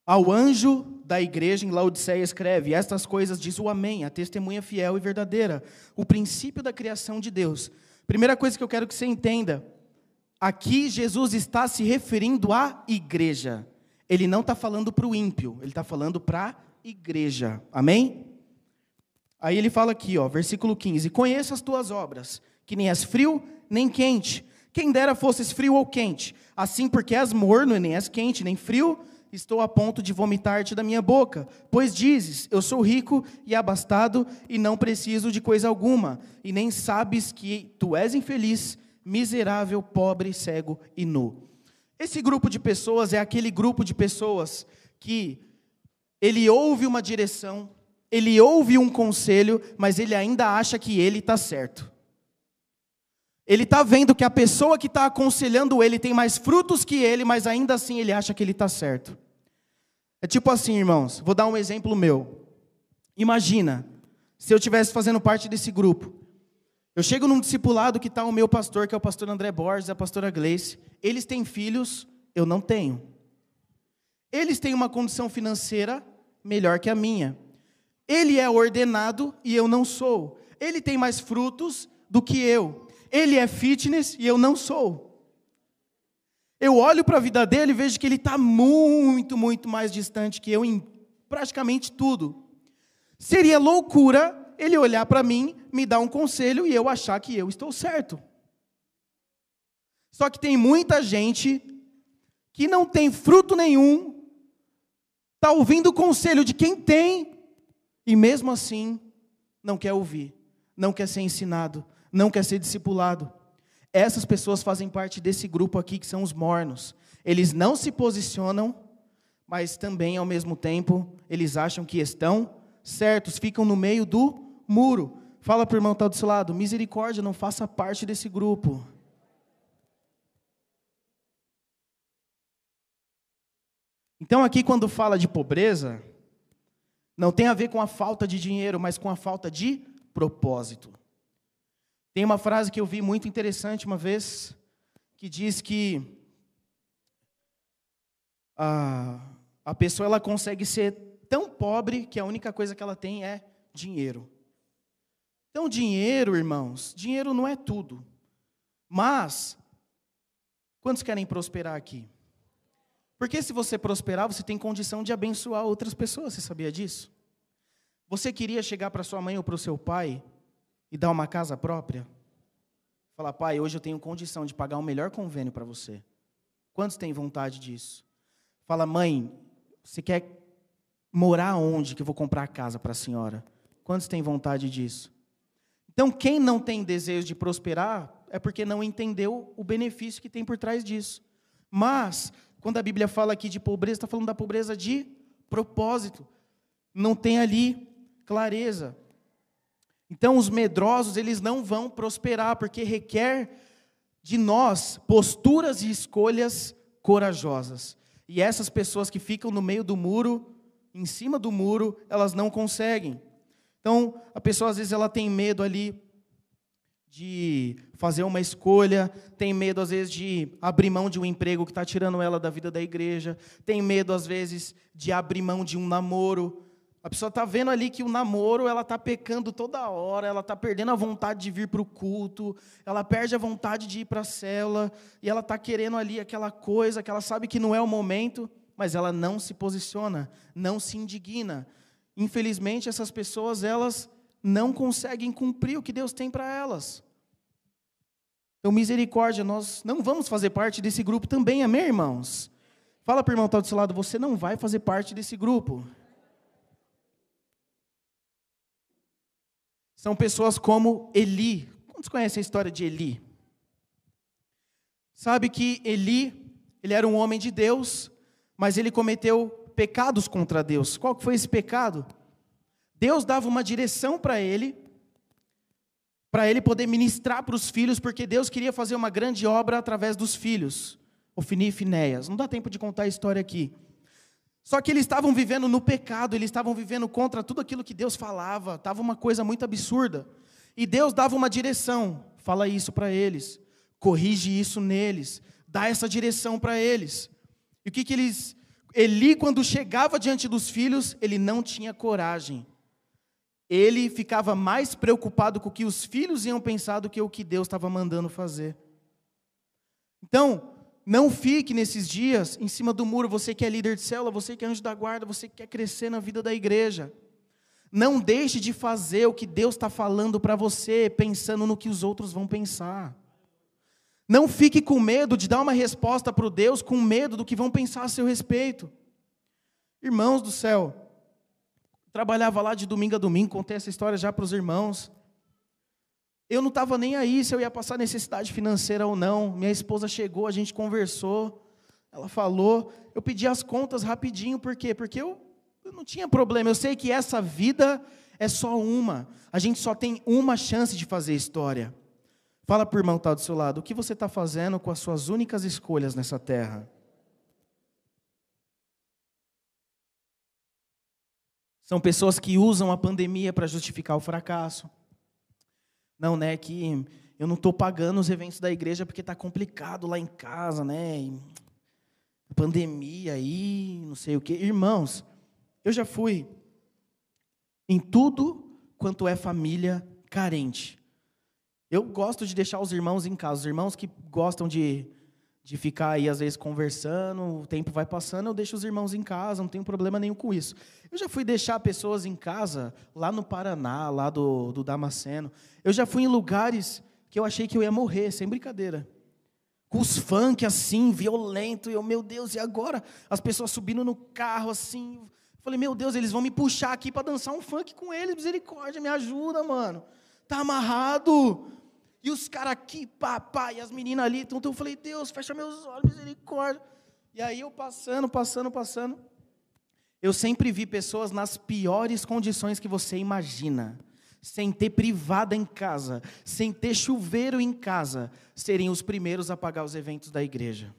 Ao anjo da igreja em Laodiceia escreve: Estas coisas diz o Amém, a testemunha fiel e verdadeira, o princípio da criação de Deus. Primeira coisa que eu quero que você entenda: aqui Jesus está se referindo à igreja. Ele não está falando para o ímpio, ele está falando para a igreja. Amém? Aí ele fala aqui, ó, versículo 15: Conheço as tuas obras, que nem és frio nem quente. Quem dera fosses frio ou quente, assim porque és morno e nem és quente nem frio estou a ponto de vomitar-te da minha boca, pois dizes: Eu sou rico e abastado e não preciso de coisa alguma, e nem sabes que tu és infeliz, miserável, pobre, cego e nu. Esse grupo de pessoas é aquele grupo de pessoas que ele ouve uma direção, ele ouve um conselho, mas ele ainda acha que ele está certo. Ele está vendo que a pessoa que está aconselhando ele tem mais frutos que ele, mas ainda assim ele acha que ele está certo. É tipo assim, irmãos, vou dar um exemplo meu. Imagina, se eu estivesse fazendo parte desse grupo. Eu chego num discipulado que está o meu pastor, que é o pastor André Borges, a pastora Gleice. Eles têm filhos, eu não tenho. Eles têm uma condição financeira melhor que a minha. Ele é ordenado e eu não sou. Ele tem mais frutos do que eu. Ele é fitness e eu não sou. Eu olho para a vida dele e vejo que ele está muito, muito mais distante que eu em praticamente tudo. Seria loucura ele olhar para mim, me dar um conselho e eu achar que eu estou certo. Só que tem muita gente que não tem fruto nenhum, está ouvindo o conselho de quem tem, e mesmo assim não quer ouvir, não quer ser ensinado, não quer ser discipulado. Essas pessoas fazem parte desse grupo aqui que são os mornos. Eles não se posicionam, mas também, ao mesmo tempo, eles acham que estão certos, ficam no meio do muro. Fala para o irmão que está do seu lado: misericórdia, não faça parte desse grupo. Então, aqui, quando fala de pobreza, não tem a ver com a falta de dinheiro, mas com a falta de propósito. Tem uma frase que eu vi muito interessante uma vez, que diz que a, a pessoa ela consegue ser tão pobre que a única coisa que ela tem é dinheiro. Então, dinheiro, irmãos, dinheiro não é tudo. Mas, quantos querem prosperar aqui? Porque se você prosperar, você tem condição de abençoar outras pessoas, você sabia disso? Você queria chegar para sua mãe ou para o seu pai e dar uma casa própria? Falar, pai, hoje eu tenho condição de pagar o um melhor convênio para você. Quantos têm vontade disso? Fala, mãe, você quer morar onde que eu vou comprar a casa para a senhora? Quantos têm vontade disso? Então, quem não tem desejo de prosperar é porque não entendeu o benefício que tem por trás disso. Mas, quando a Bíblia fala aqui de pobreza, está falando da pobreza de propósito. Não tem ali clareza. Então, os medrosos, eles não vão prosperar, porque requer de nós posturas e escolhas corajosas. E essas pessoas que ficam no meio do muro, em cima do muro, elas não conseguem. Então, a pessoa às vezes ela tem medo ali de fazer uma escolha, tem medo às vezes de abrir mão de um emprego que está tirando ela da vida da igreja, tem medo às vezes de abrir mão de um namoro, a pessoa está vendo ali que o namoro, ela está pecando toda hora, ela está perdendo a vontade de vir para o culto, ela perde a vontade de ir para a cela, e ela está querendo ali aquela coisa que ela sabe que não é o momento, mas ela não se posiciona, não se indigna. Infelizmente, essas pessoas, elas não conseguem cumprir o que Deus tem para elas. Então, misericórdia, nós não vamos fazer parte desse grupo também, amém, irmãos? Fala para o irmão que está do seu lado, você não vai fazer parte desse grupo. são pessoas como Eli. Quantos conhecem a história de Eli? Sabe que Eli, ele era um homem de Deus, mas ele cometeu pecados contra Deus. Qual foi esse pecado? Deus dava uma direção para ele, para ele poder ministrar para os filhos, porque Deus queria fazer uma grande obra através dos filhos, Ofni e Finéias. Não dá tempo de contar a história aqui. Só que eles estavam vivendo no pecado, eles estavam vivendo contra tudo aquilo que Deus falava, estava uma coisa muito absurda. E Deus dava uma direção, fala isso para eles, corrige isso neles, dá essa direção para eles. E o que, que eles. Eli, quando chegava diante dos filhos, ele não tinha coragem ele ficava mais preocupado com o que os filhos iam pensar do que o que Deus estava mandando fazer. Então, não fique nesses dias em cima do muro, você que é líder de célula, você que é anjo da guarda, você que quer crescer na vida da igreja. Não deixe de fazer o que Deus está falando para você, pensando no que os outros vão pensar. Não fique com medo de dar uma resposta para o Deus, com medo do que vão pensar a seu respeito. Irmãos do céu, Trabalhava lá de domingo a domingo, contei essa história já para os irmãos. Eu não estava nem aí se eu ia passar necessidade financeira ou não. Minha esposa chegou, a gente conversou, ela falou. Eu pedi as contas rapidinho, por quê? Porque eu, eu não tinha problema. Eu sei que essa vida é só uma. A gente só tem uma chance de fazer história. Fala para o irmão que está do seu lado, o que você está fazendo com as suas únicas escolhas nessa terra? São pessoas que usam a pandemia para justificar o fracasso. Não, né? Que eu não estou pagando os eventos da igreja porque está complicado lá em casa, né? E pandemia aí, não sei o quê. Irmãos, eu já fui em tudo quanto é família carente. Eu gosto de deixar os irmãos em casa. Os irmãos que gostam de de ficar aí, às vezes, conversando, o tempo vai passando, eu deixo os irmãos em casa, não tenho problema nenhum com isso. Eu já fui deixar pessoas em casa, lá no Paraná, lá do, do Damasceno. Eu já fui em lugares que eu achei que eu ia morrer, sem brincadeira. Com os funk assim, violento, e eu, meu Deus, e agora? As pessoas subindo no carro assim. Falei, meu Deus, eles vão me puxar aqui para dançar um funk com eles, misericórdia, me ajuda, mano. Tá amarrado. E os caras aqui, papai, as meninas ali. Então eu falei, Deus, fecha meus olhos, misericórdia. E aí eu passando, passando, passando. Eu sempre vi pessoas nas piores condições que você imagina. Sem ter privada em casa, sem ter chuveiro em casa, serem os primeiros a pagar os eventos da igreja.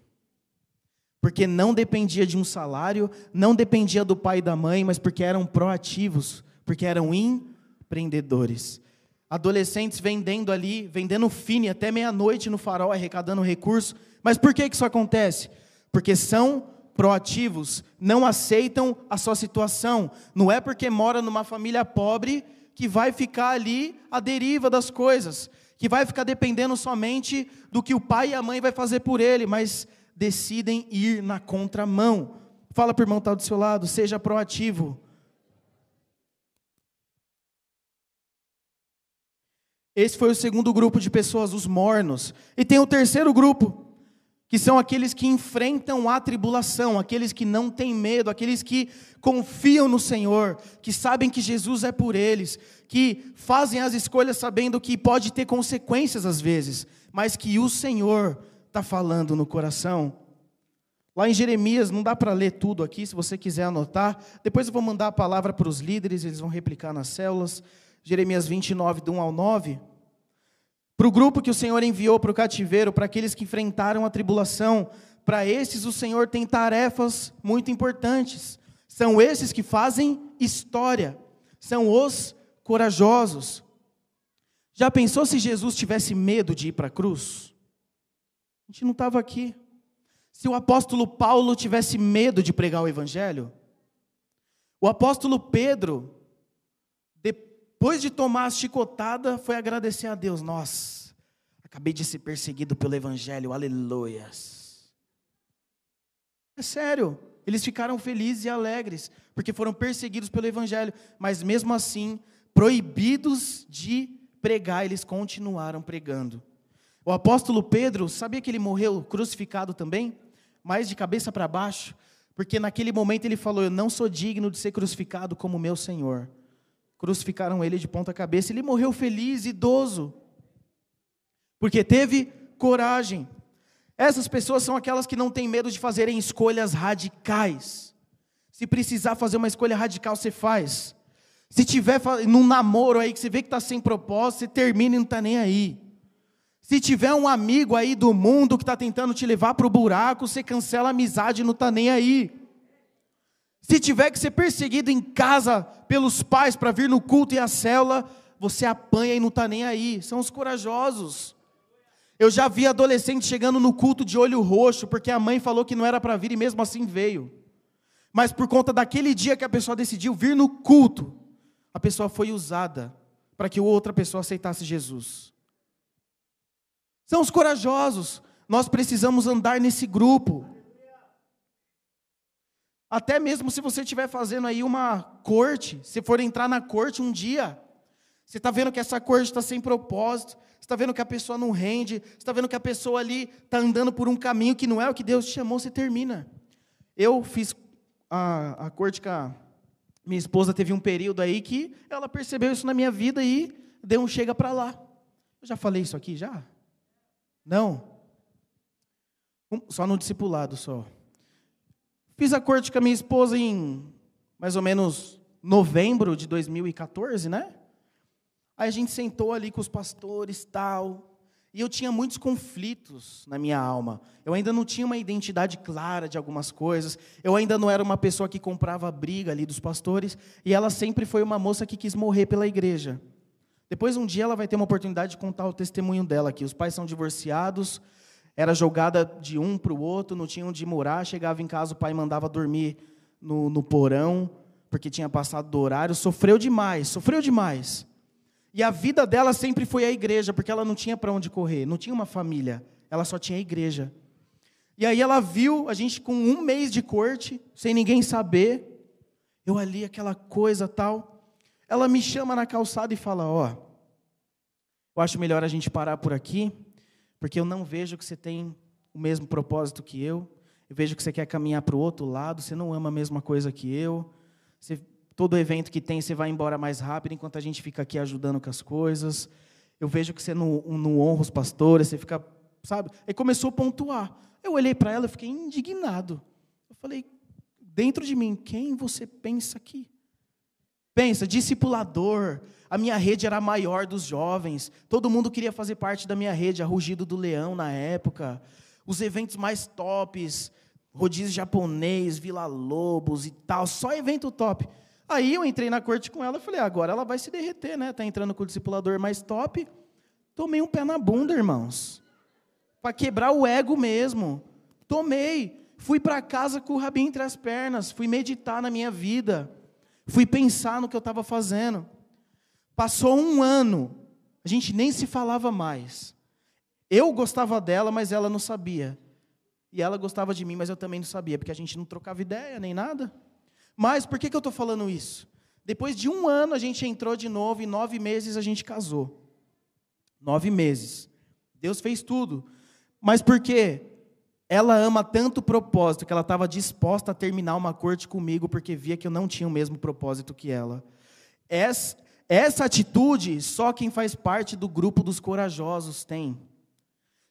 Porque não dependia de um salário, não dependia do pai e da mãe, mas porque eram proativos, porque eram empreendedores adolescentes vendendo ali, vendendo fine até meia-noite no farol, arrecadando recursos. Mas por que isso acontece? Porque são proativos, não aceitam a sua situação. Não é porque mora numa família pobre que vai ficar ali à deriva das coisas, que vai ficar dependendo somente do que o pai e a mãe vai fazer por ele, mas decidem ir na contramão. Fala para o irmão que está do seu lado, seja proativo. Esse foi o segundo grupo de pessoas, os mornos. E tem o terceiro grupo, que são aqueles que enfrentam a tribulação, aqueles que não têm medo, aqueles que confiam no Senhor, que sabem que Jesus é por eles, que fazem as escolhas sabendo que pode ter consequências às vezes, mas que o Senhor está falando no coração. Lá em Jeremias, não dá para ler tudo aqui, se você quiser anotar. Depois eu vou mandar a palavra para os líderes, eles vão replicar nas células. Jeremias 29, do 1 ao 9. Para o grupo que o Senhor enviou para o cativeiro, para aqueles que enfrentaram a tribulação, para esses o Senhor tem tarefas muito importantes. São esses que fazem história, são os corajosos. Já pensou se Jesus tivesse medo de ir para a cruz? A gente não estava aqui. Se o apóstolo Paulo tivesse medo de pregar o evangelho? O apóstolo Pedro depois de tomar a chicotada, foi agradecer a Deus. Nossa, acabei de ser perseguido pelo Evangelho, aleluias. É sério, eles ficaram felizes e alegres, porque foram perseguidos pelo Evangelho, mas mesmo assim, proibidos de pregar, eles continuaram pregando. O apóstolo Pedro, sabia que ele morreu crucificado também? Mas de cabeça para baixo, porque naquele momento ele falou: Eu não sou digno de ser crucificado como meu Senhor. Crucificaram ele de ponta cabeça. Ele morreu feliz, idoso, porque teve coragem. Essas pessoas são aquelas que não têm medo de fazerem escolhas radicais. Se precisar fazer uma escolha radical, você faz. Se tiver num namoro aí que você vê que está sem propósito, você termina e não está nem aí. Se tiver um amigo aí do mundo que está tentando te levar para o buraco, você cancela a amizade e não está nem aí. Se tiver que ser perseguido em casa pelos pais para vir no culto e a célula, você apanha e não está nem aí. São os corajosos. Eu já vi adolescente chegando no culto de olho roxo, porque a mãe falou que não era para vir e mesmo assim veio. Mas por conta daquele dia que a pessoa decidiu vir no culto, a pessoa foi usada para que outra pessoa aceitasse Jesus. São os corajosos. Nós precisamos andar nesse grupo. Até mesmo se você estiver fazendo aí uma corte, se for entrar na corte um dia, você está vendo que essa corte está sem propósito, você está vendo que a pessoa não rende, você está vendo que a pessoa ali está andando por um caminho que não é o que Deus te chamou, você termina. Eu fiz a, a corte com a minha esposa, teve um período aí que ela percebeu isso na minha vida e deu um chega para lá. Eu já falei isso aqui já? Não? Só no discipulado só. Fiz a corte com a minha esposa em mais ou menos novembro de 2014, né? Aí a gente sentou ali com os pastores, tal, e eu tinha muitos conflitos na minha alma. Eu ainda não tinha uma identidade clara de algumas coisas. Eu ainda não era uma pessoa que comprava a briga ali dos pastores, e ela sempre foi uma moça que quis morrer pela igreja. Depois um dia ela vai ter uma oportunidade de contar o testemunho dela aqui. Os pais são divorciados, era jogada de um para o outro, não tinha onde morar. Chegava em casa, o pai mandava dormir no, no porão, porque tinha passado do horário. Sofreu demais, sofreu demais. E a vida dela sempre foi a igreja, porque ela não tinha para onde correr, não tinha uma família, ela só tinha a igreja. E aí ela viu a gente com um mês de corte, sem ninguém saber, eu ali, aquela coisa tal. Ela me chama na calçada e fala: Ó, oh, eu acho melhor a gente parar por aqui porque eu não vejo que você tem o mesmo propósito que eu. Eu vejo que você quer caminhar para o outro lado, você não ama a mesma coisa que eu. Você, todo evento que tem, você vai embora mais rápido, enquanto a gente fica aqui ajudando com as coisas. Eu vejo que você não, não honra os pastores, você fica, sabe? Aí começou a pontuar. Eu olhei para ela e fiquei indignado. Eu falei, dentro de mim, quem você pensa aqui? Pensa, discipulador. A minha rede era a maior dos jovens. Todo mundo queria fazer parte da minha rede, a Rugido do Leão na época. Os eventos mais tops, rodízio japonês, Vila Lobos e tal, só evento top. Aí eu entrei na corte com ela e falei, agora ela vai se derreter, né? Tá entrando com o discipulador mais top. Tomei um pé na bunda, irmãos. Para quebrar o ego mesmo. Tomei. Fui para casa com o rabinho entre as pernas, fui meditar na minha vida. Fui pensar no que eu estava fazendo. Passou um ano, a gente nem se falava mais. Eu gostava dela, mas ela não sabia. E ela gostava de mim, mas eu também não sabia, porque a gente não trocava ideia nem nada. Mas por que, que eu estou falando isso? Depois de um ano a gente entrou de novo, e nove meses a gente casou. Nove meses. Deus fez tudo. Mas por quê? Ela ama tanto o propósito que ela estava disposta a terminar uma corte comigo porque via que eu não tinha o mesmo propósito que ela. Essa, essa atitude só quem faz parte do grupo dos corajosos tem.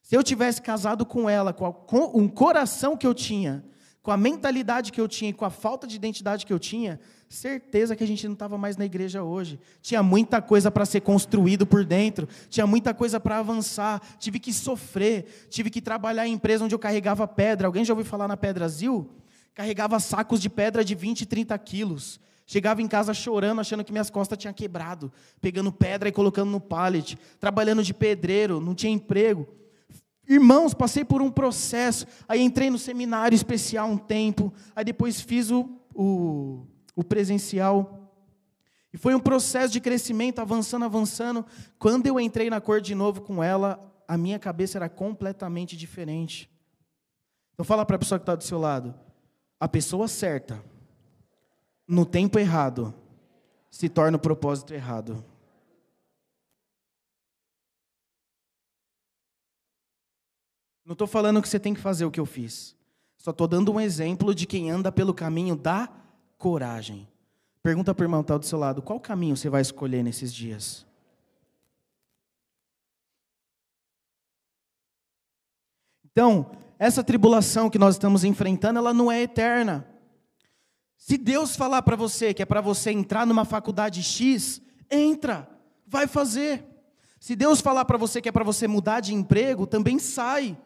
Se eu tivesse casado com ela, com, um coração que eu tinha, com a mentalidade que eu tinha e com a falta de identidade que eu tinha, certeza que a gente não estava mais na igreja hoje. Tinha muita coisa para ser construído por dentro, tinha muita coisa para avançar, tive que sofrer, tive que trabalhar em empresa onde eu carregava pedra. Alguém já ouviu falar na Pedra Zil? Carregava sacos de pedra de 20, 30 quilos. Chegava em casa chorando, achando que minhas costas tinham quebrado, pegando pedra e colocando no pallet, trabalhando de pedreiro, não tinha emprego. Irmãos, passei por um processo, aí entrei no seminário especial um tempo, aí depois fiz o, o, o presencial. E foi um processo de crescimento, avançando, avançando. Quando eu entrei na cor de novo com ela, a minha cabeça era completamente diferente. Então fala para a pessoa que está do seu lado. A pessoa certa, no tempo errado, se torna o propósito errado. Não estou falando que você tem que fazer o que eu fiz. Só estou dando um exemplo de quem anda pelo caminho da coragem. Pergunta para o irmão que está do seu lado: qual caminho você vai escolher nesses dias? Então, essa tribulação que nós estamos enfrentando, ela não é eterna. Se Deus falar para você que é para você entrar numa faculdade X, entra, vai fazer. Se Deus falar para você que é para você mudar de emprego, também sai.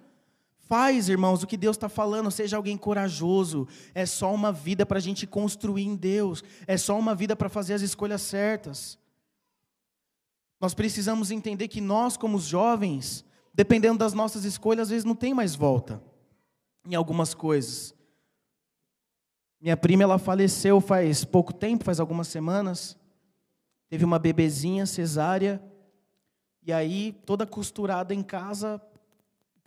Faz, irmãos, o que Deus está falando, seja alguém corajoso. É só uma vida para a gente construir em Deus. É só uma vida para fazer as escolhas certas. Nós precisamos entender que nós, como jovens, dependendo das nossas escolhas, às vezes não tem mais volta em algumas coisas. Minha prima, ela faleceu faz pouco tempo, faz algumas semanas. Teve uma bebezinha cesárea. E aí, toda costurada em casa,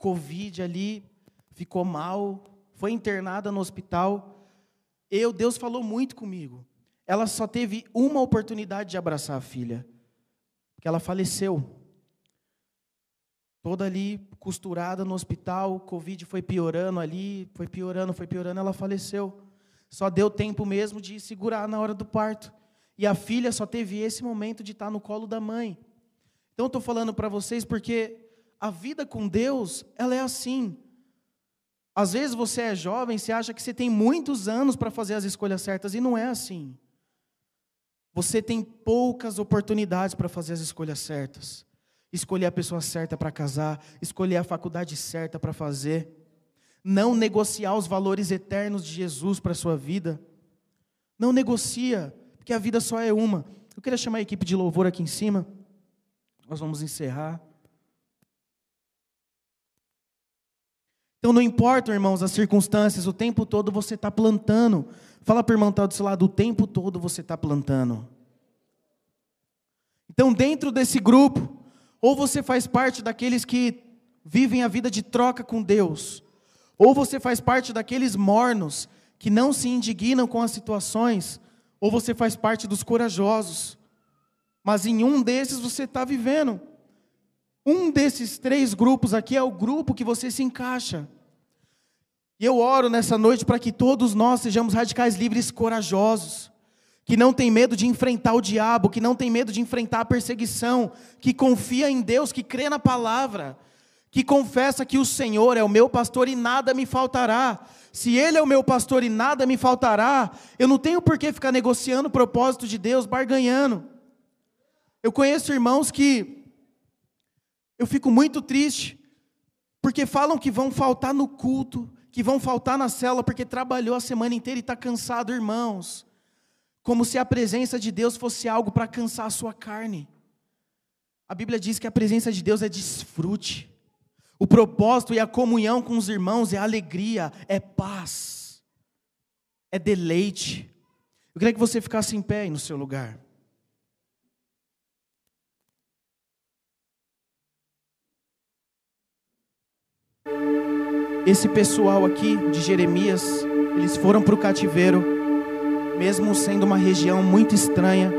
Covid ali, ficou mal, foi internada no hospital. Eu, Deus falou muito comigo. Ela só teve uma oportunidade de abraçar a filha, porque ela faleceu. Toda ali costurada no hospital, Covid foi piorando ali, foi piorando, foi piorando, ela faleceu. Só deu tempo mesmo de segurar na hora do parto. E a filha só teve esse momento de estar no colo da mãe. Então estou falando para vocês porque a vida com Deus, ela é assim. Às vezes você é jovem, você acha que você tem muitos anos para fazer as escolhas certas, e não é assim. Você tem poucas oportunidades para fazer as escolhas certas escolher a pessoa certa para casar, escolher a faculdade certa para fazer, não negociar os valores eternos de Jesus para a sua vida. Não negocia, porque a vida só é uma. Eu queria chamar a equipe de louvor aqui em cima. Nós vamos encerrar. Então não importa, irmãos, as circunstâncias, o tempo todo você está plantando. Fala para o irmão está do seu lado, o tempo todo você está plantando. Então, dentro desse grupo, ou você faz parte daqueles que vivem a vida de troca com Deus, ou você faz parte daqueles mornos que não se indignam com as situações, ou você faz parte dos corajosos. Mas em um desses você está vivendo. Um desses três grupos aqui é o grupo que você se encaixa. E eu oro nessa noite para que todos nós sejamos radicais livres corajosos que não tem medo de enfrentar o diabo, que não tem medo de enfrentar a perseguição, que confia em Deus, que crê na palavra, que confessa que o Senhor é o meu pastor e nada me faltará. Se Ele é o meu pastor e nada me faltará, eu não tenho por que ficar negociando o propósito de Deus, barganhando. Eu conheço irmãos que eu fico muito triste, porque falam que vão faltar no culto, que vão faltar na cela, porque trabalhou a semana inteira e está cansado, irmãos como se a presença de Deus fosse algo para cansar a sua carne. A Bíblia diz que a presença de Deus é desfrute. O propósito e a comunhão com os irmãos é alegria, é paz, é deleite. Eu queria que você ficasse em pé aí no seu lugar. Esse pessoal aqui de Jeremias, eles foram para o cativeiro mesmo sendo uma região muito estranha.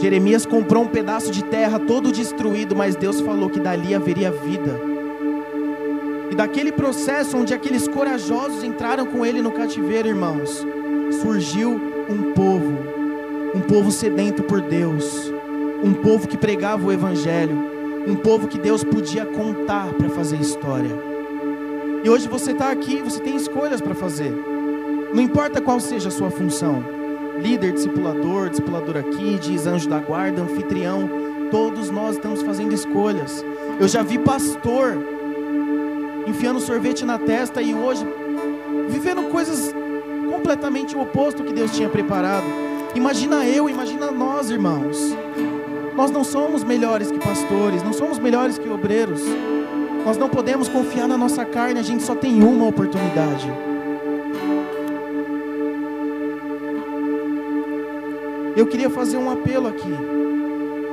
Jeremias comprou um pedaço de terra todo destruído, mas Deus falou que dali haveria vida. E daquele processo onde aqueles corajosos entraram com ele no cativeiro, irmãos, surgiu um povo, um povo sedento por Deus, um povo que pregava o evangelho, um povo que Deus podia contar para fazer história. E hoje você está aqui, você tem escolhas para fazer. Não importa qual seja a sua função, líder, discipulador, discipuladora kids, anjo da guarda, anfitrião, todos nós estamos fazendo escolhas. Eu já vi pastor enfiando sorvete na testa e hoje vivendo coisas completamente o oposto que Deus tinha preparado. Imagina eu, imagina nós, irmãos. Nós não somos melhores que pastores, não somos melhores que obreiros. Nós não podemos confiar na nossa carne, a gente só tem uma oportunidade. Eu queria fazer um apelo aqui.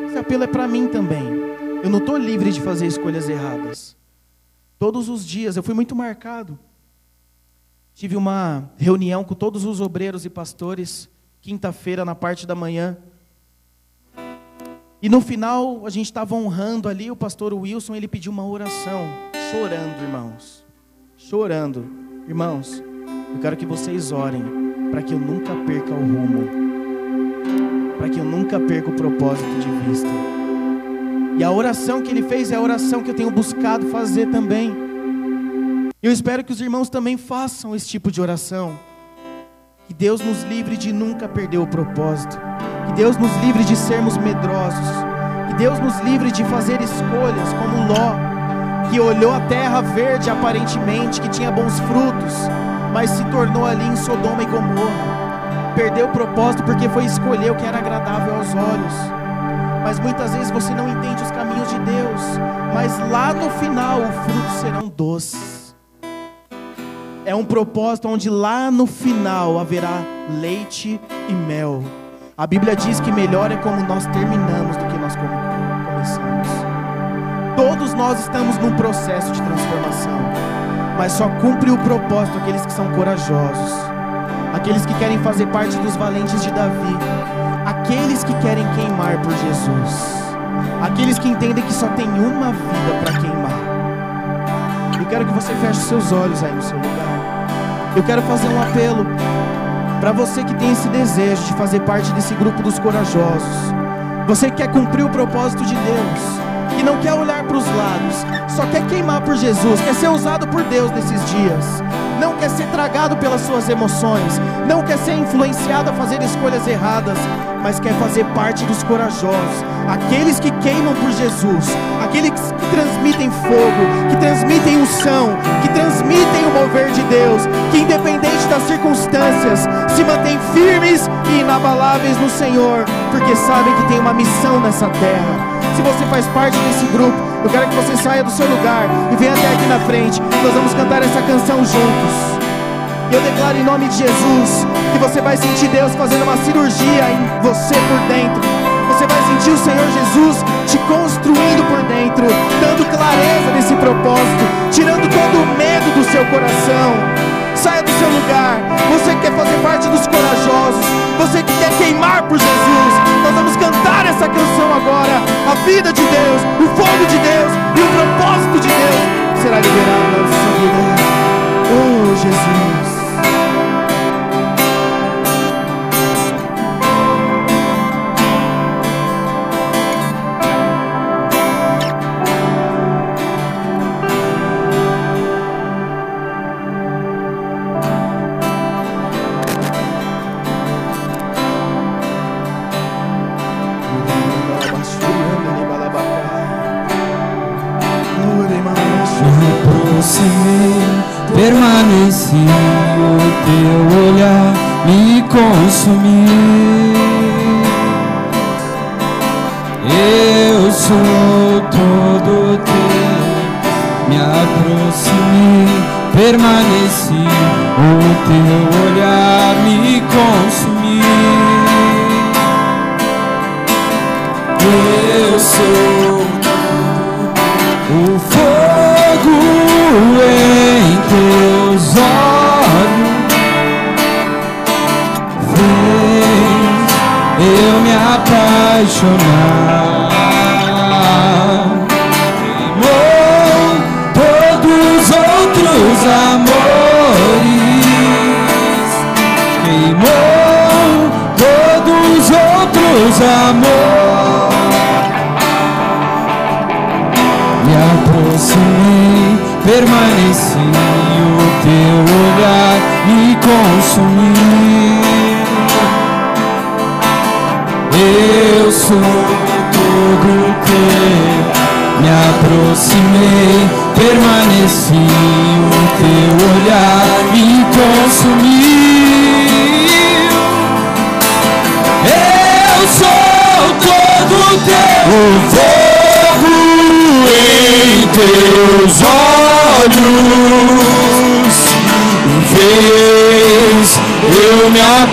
Esse apelo é para mim também. Eu não estou livre de fazer escolhas erradas. Todos os dias, eu fui muito marcado. Tive uma reunião com todos os obreiros e pastores, quinta-feira, na parte da manhã. E no final, a gente estava honrando ali, o pastor Wilson, ele pediu uma oração, chorando, irmãos. Chorando. Irmãos, eu quero que vocês orem para que eu nunca perca o rumo para que eu nunca perca o propósito de vista. E a oração que ele fez é a oração que eu tenho buscado fazer também. Eu espero que os irmãos também façam esse tipo de oração. Que Deus nos livre de nunca perder o propósito. Que Deus nos livre de sermos medrosos. Que Deus nos livre de fazer escolhas como Ló, que olhou a terra verde aparentemente, que tinha bons frutos, mas se tornou ali em Sodoma e Gomorra. Perdeu o propósito porque foi escolher o que era agradável aos olhos. Mas muitas vezes você não entende os caminhos de Deus, mas lá no final os frutos serão doces. É um propósito onde lá no final haverá leite e mel. A Bíblia diz que melhor é como nós terminamos do que nós começamos. Todos nós estamos num processo de transformação, mas só cumpre o propósito aqueles que são corajosos, aqueles que querem fazer parte dos valentes de Davi, aqueles que querem queimar por Jesus, aqueles que entendem que só tem uma vida para queimar. Eu quero que você feche seus olhos aí no seu lugar. Eu quero fazer um apelo para você que tem esse desejo de fazer parte desse grupo dos corajosos. Você que quer cumprir o propósito de Deus, que não quer olhar para os lados, só quer queimar por Jesus, quer ser usado por Deus nesses dias, não quer ser tragado pelas suas emoções, não quer ser influenciado a fazer escolhas erradas, mas quer fazer parte dos corajosos, aqueles que queimam por Jesus, aqueles que transmitem fogo, que transmitem unção, que transmitem o mover de Deus, que independente das circunstâncias, se mantêm firmes e inabaláveis no Senhor, porque sabem que tem uma missão nessa terra. Se você faz parte desse grupo, eu quero que você saia do seu lugar e venha até aqui na frente. Nós vamos cantar essa canção juntos. Eu declaro em nome de Jesus que você vai sentir Deus fazendo uma cirurgia em você por dentro. Você vai sentir o Senhor Jesus te construindo por dentro, dando clareza nesse propósito, tirando todo o medo do seu coração. Saia do seu lugar. Você que quer fazer parte dos corajosos, você que quer queimar por Jesus,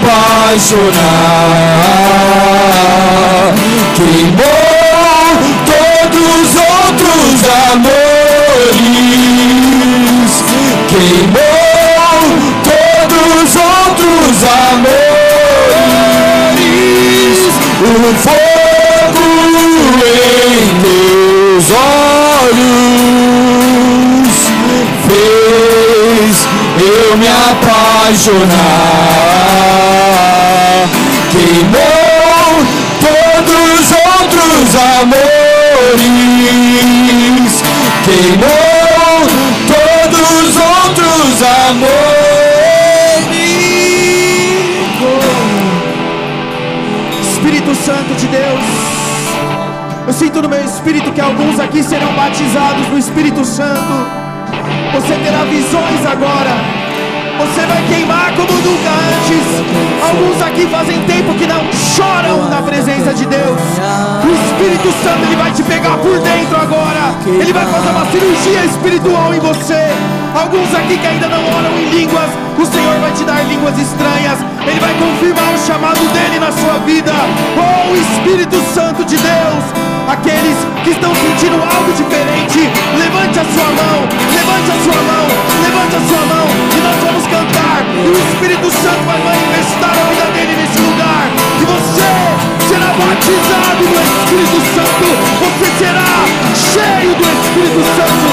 apaixonar. Queimou todos os outros amores, queimou todos os outros amores. O fogo em teus olhos fez eu me apaixonar. amor. Espírito Santo de Deus. Eu
sinto no meu espírito que alguns aqui serão batizados no Espírito Santo. Você terá visões agora. Você vai queimar como nunca antes. Alguns aqui fazem tempo que não choram na presença de Deus. O Espírito Santo ele vai te pegar por dentro agora. Ele vai fazer uma cirurgia espiritual em você. Alguns aqui que ainda não oram em línguas, o Senhor vai te dar línguas estranhas. Ele vai confirmar o chamado dele na sua vida. Oh, Espírito Santo de Deus. Aqueles que estão sentindo algo diferente, levante a sua mão, levante a sua mão, levante a sua mão e nós vamos cantar. E o Espírito Santo vai manifestar a vida dele nesse lugar. E você será batizado no Espírito Santo. Você será cheio do Espírito Santo.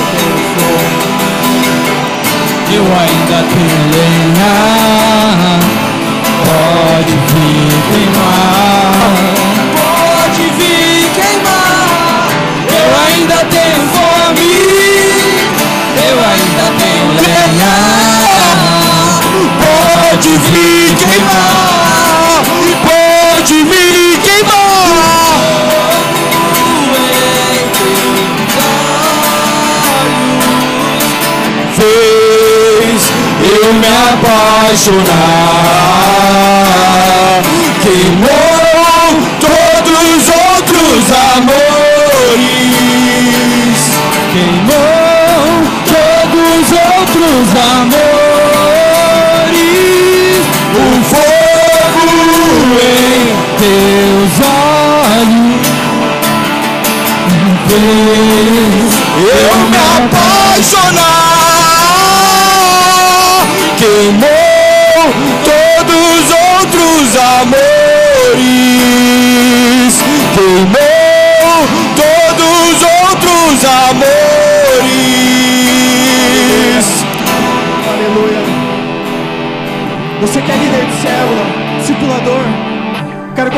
Eu ainda tenho lenha, pode vir queimar, pode vir queimar. Eu ainda tenho fome, eu ainda tenho lenha, pode vir queimar, pode vir eu me apaixonar, queimou todos os outros amores, queimou todos os outros amores, o fogo em teus olhos. Eu me apaixonar,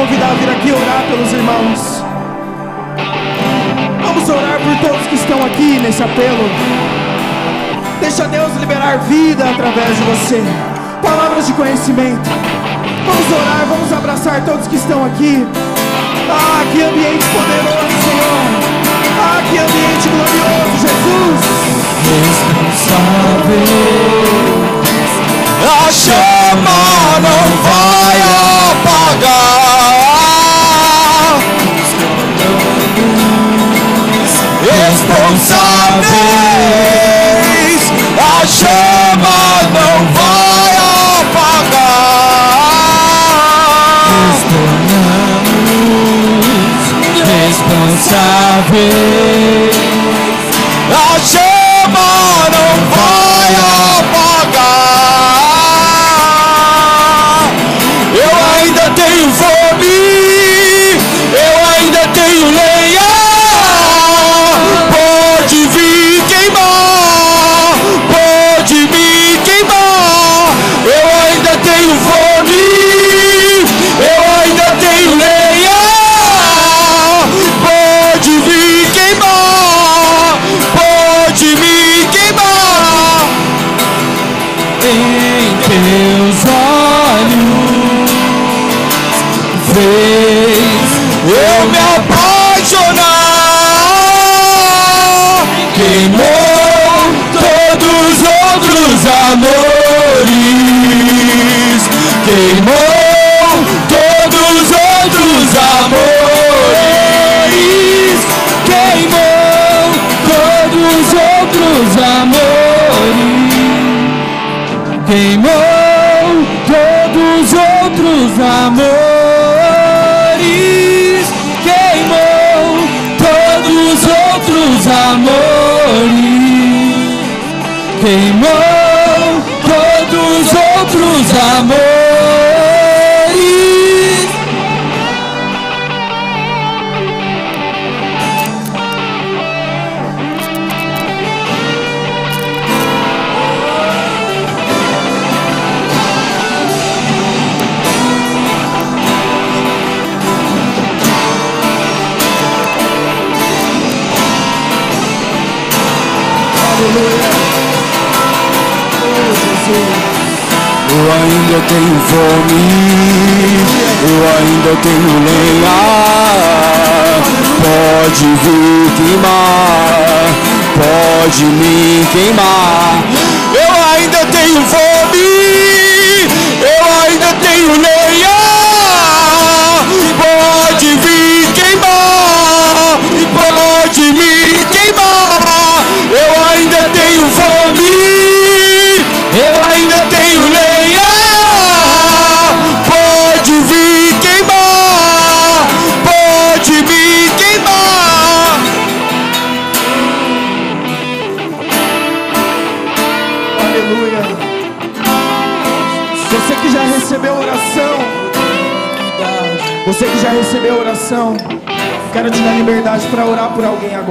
convidar a vir aqui orar pelos irmãos. Vamos orar por todos que estão aqui nesse apelo. Deixa Deus liberar vida através de você. Palavras de conhecimento. Vamos orar, vamos abraçar todos que estão aqui. Ah, que ambiente poderoso, Senhor. Ah, que ambiente glorioso, Jesus.
responsável. A chama não vai apagar. Responsáveis, a chama não vai apagar. Responsáveis. A chama tenho fome, eu ainda tenho lenha. pode vir queimar, pode me queimar. Eu ainda tenho fome,
dar liberdade para orar por alguém agora.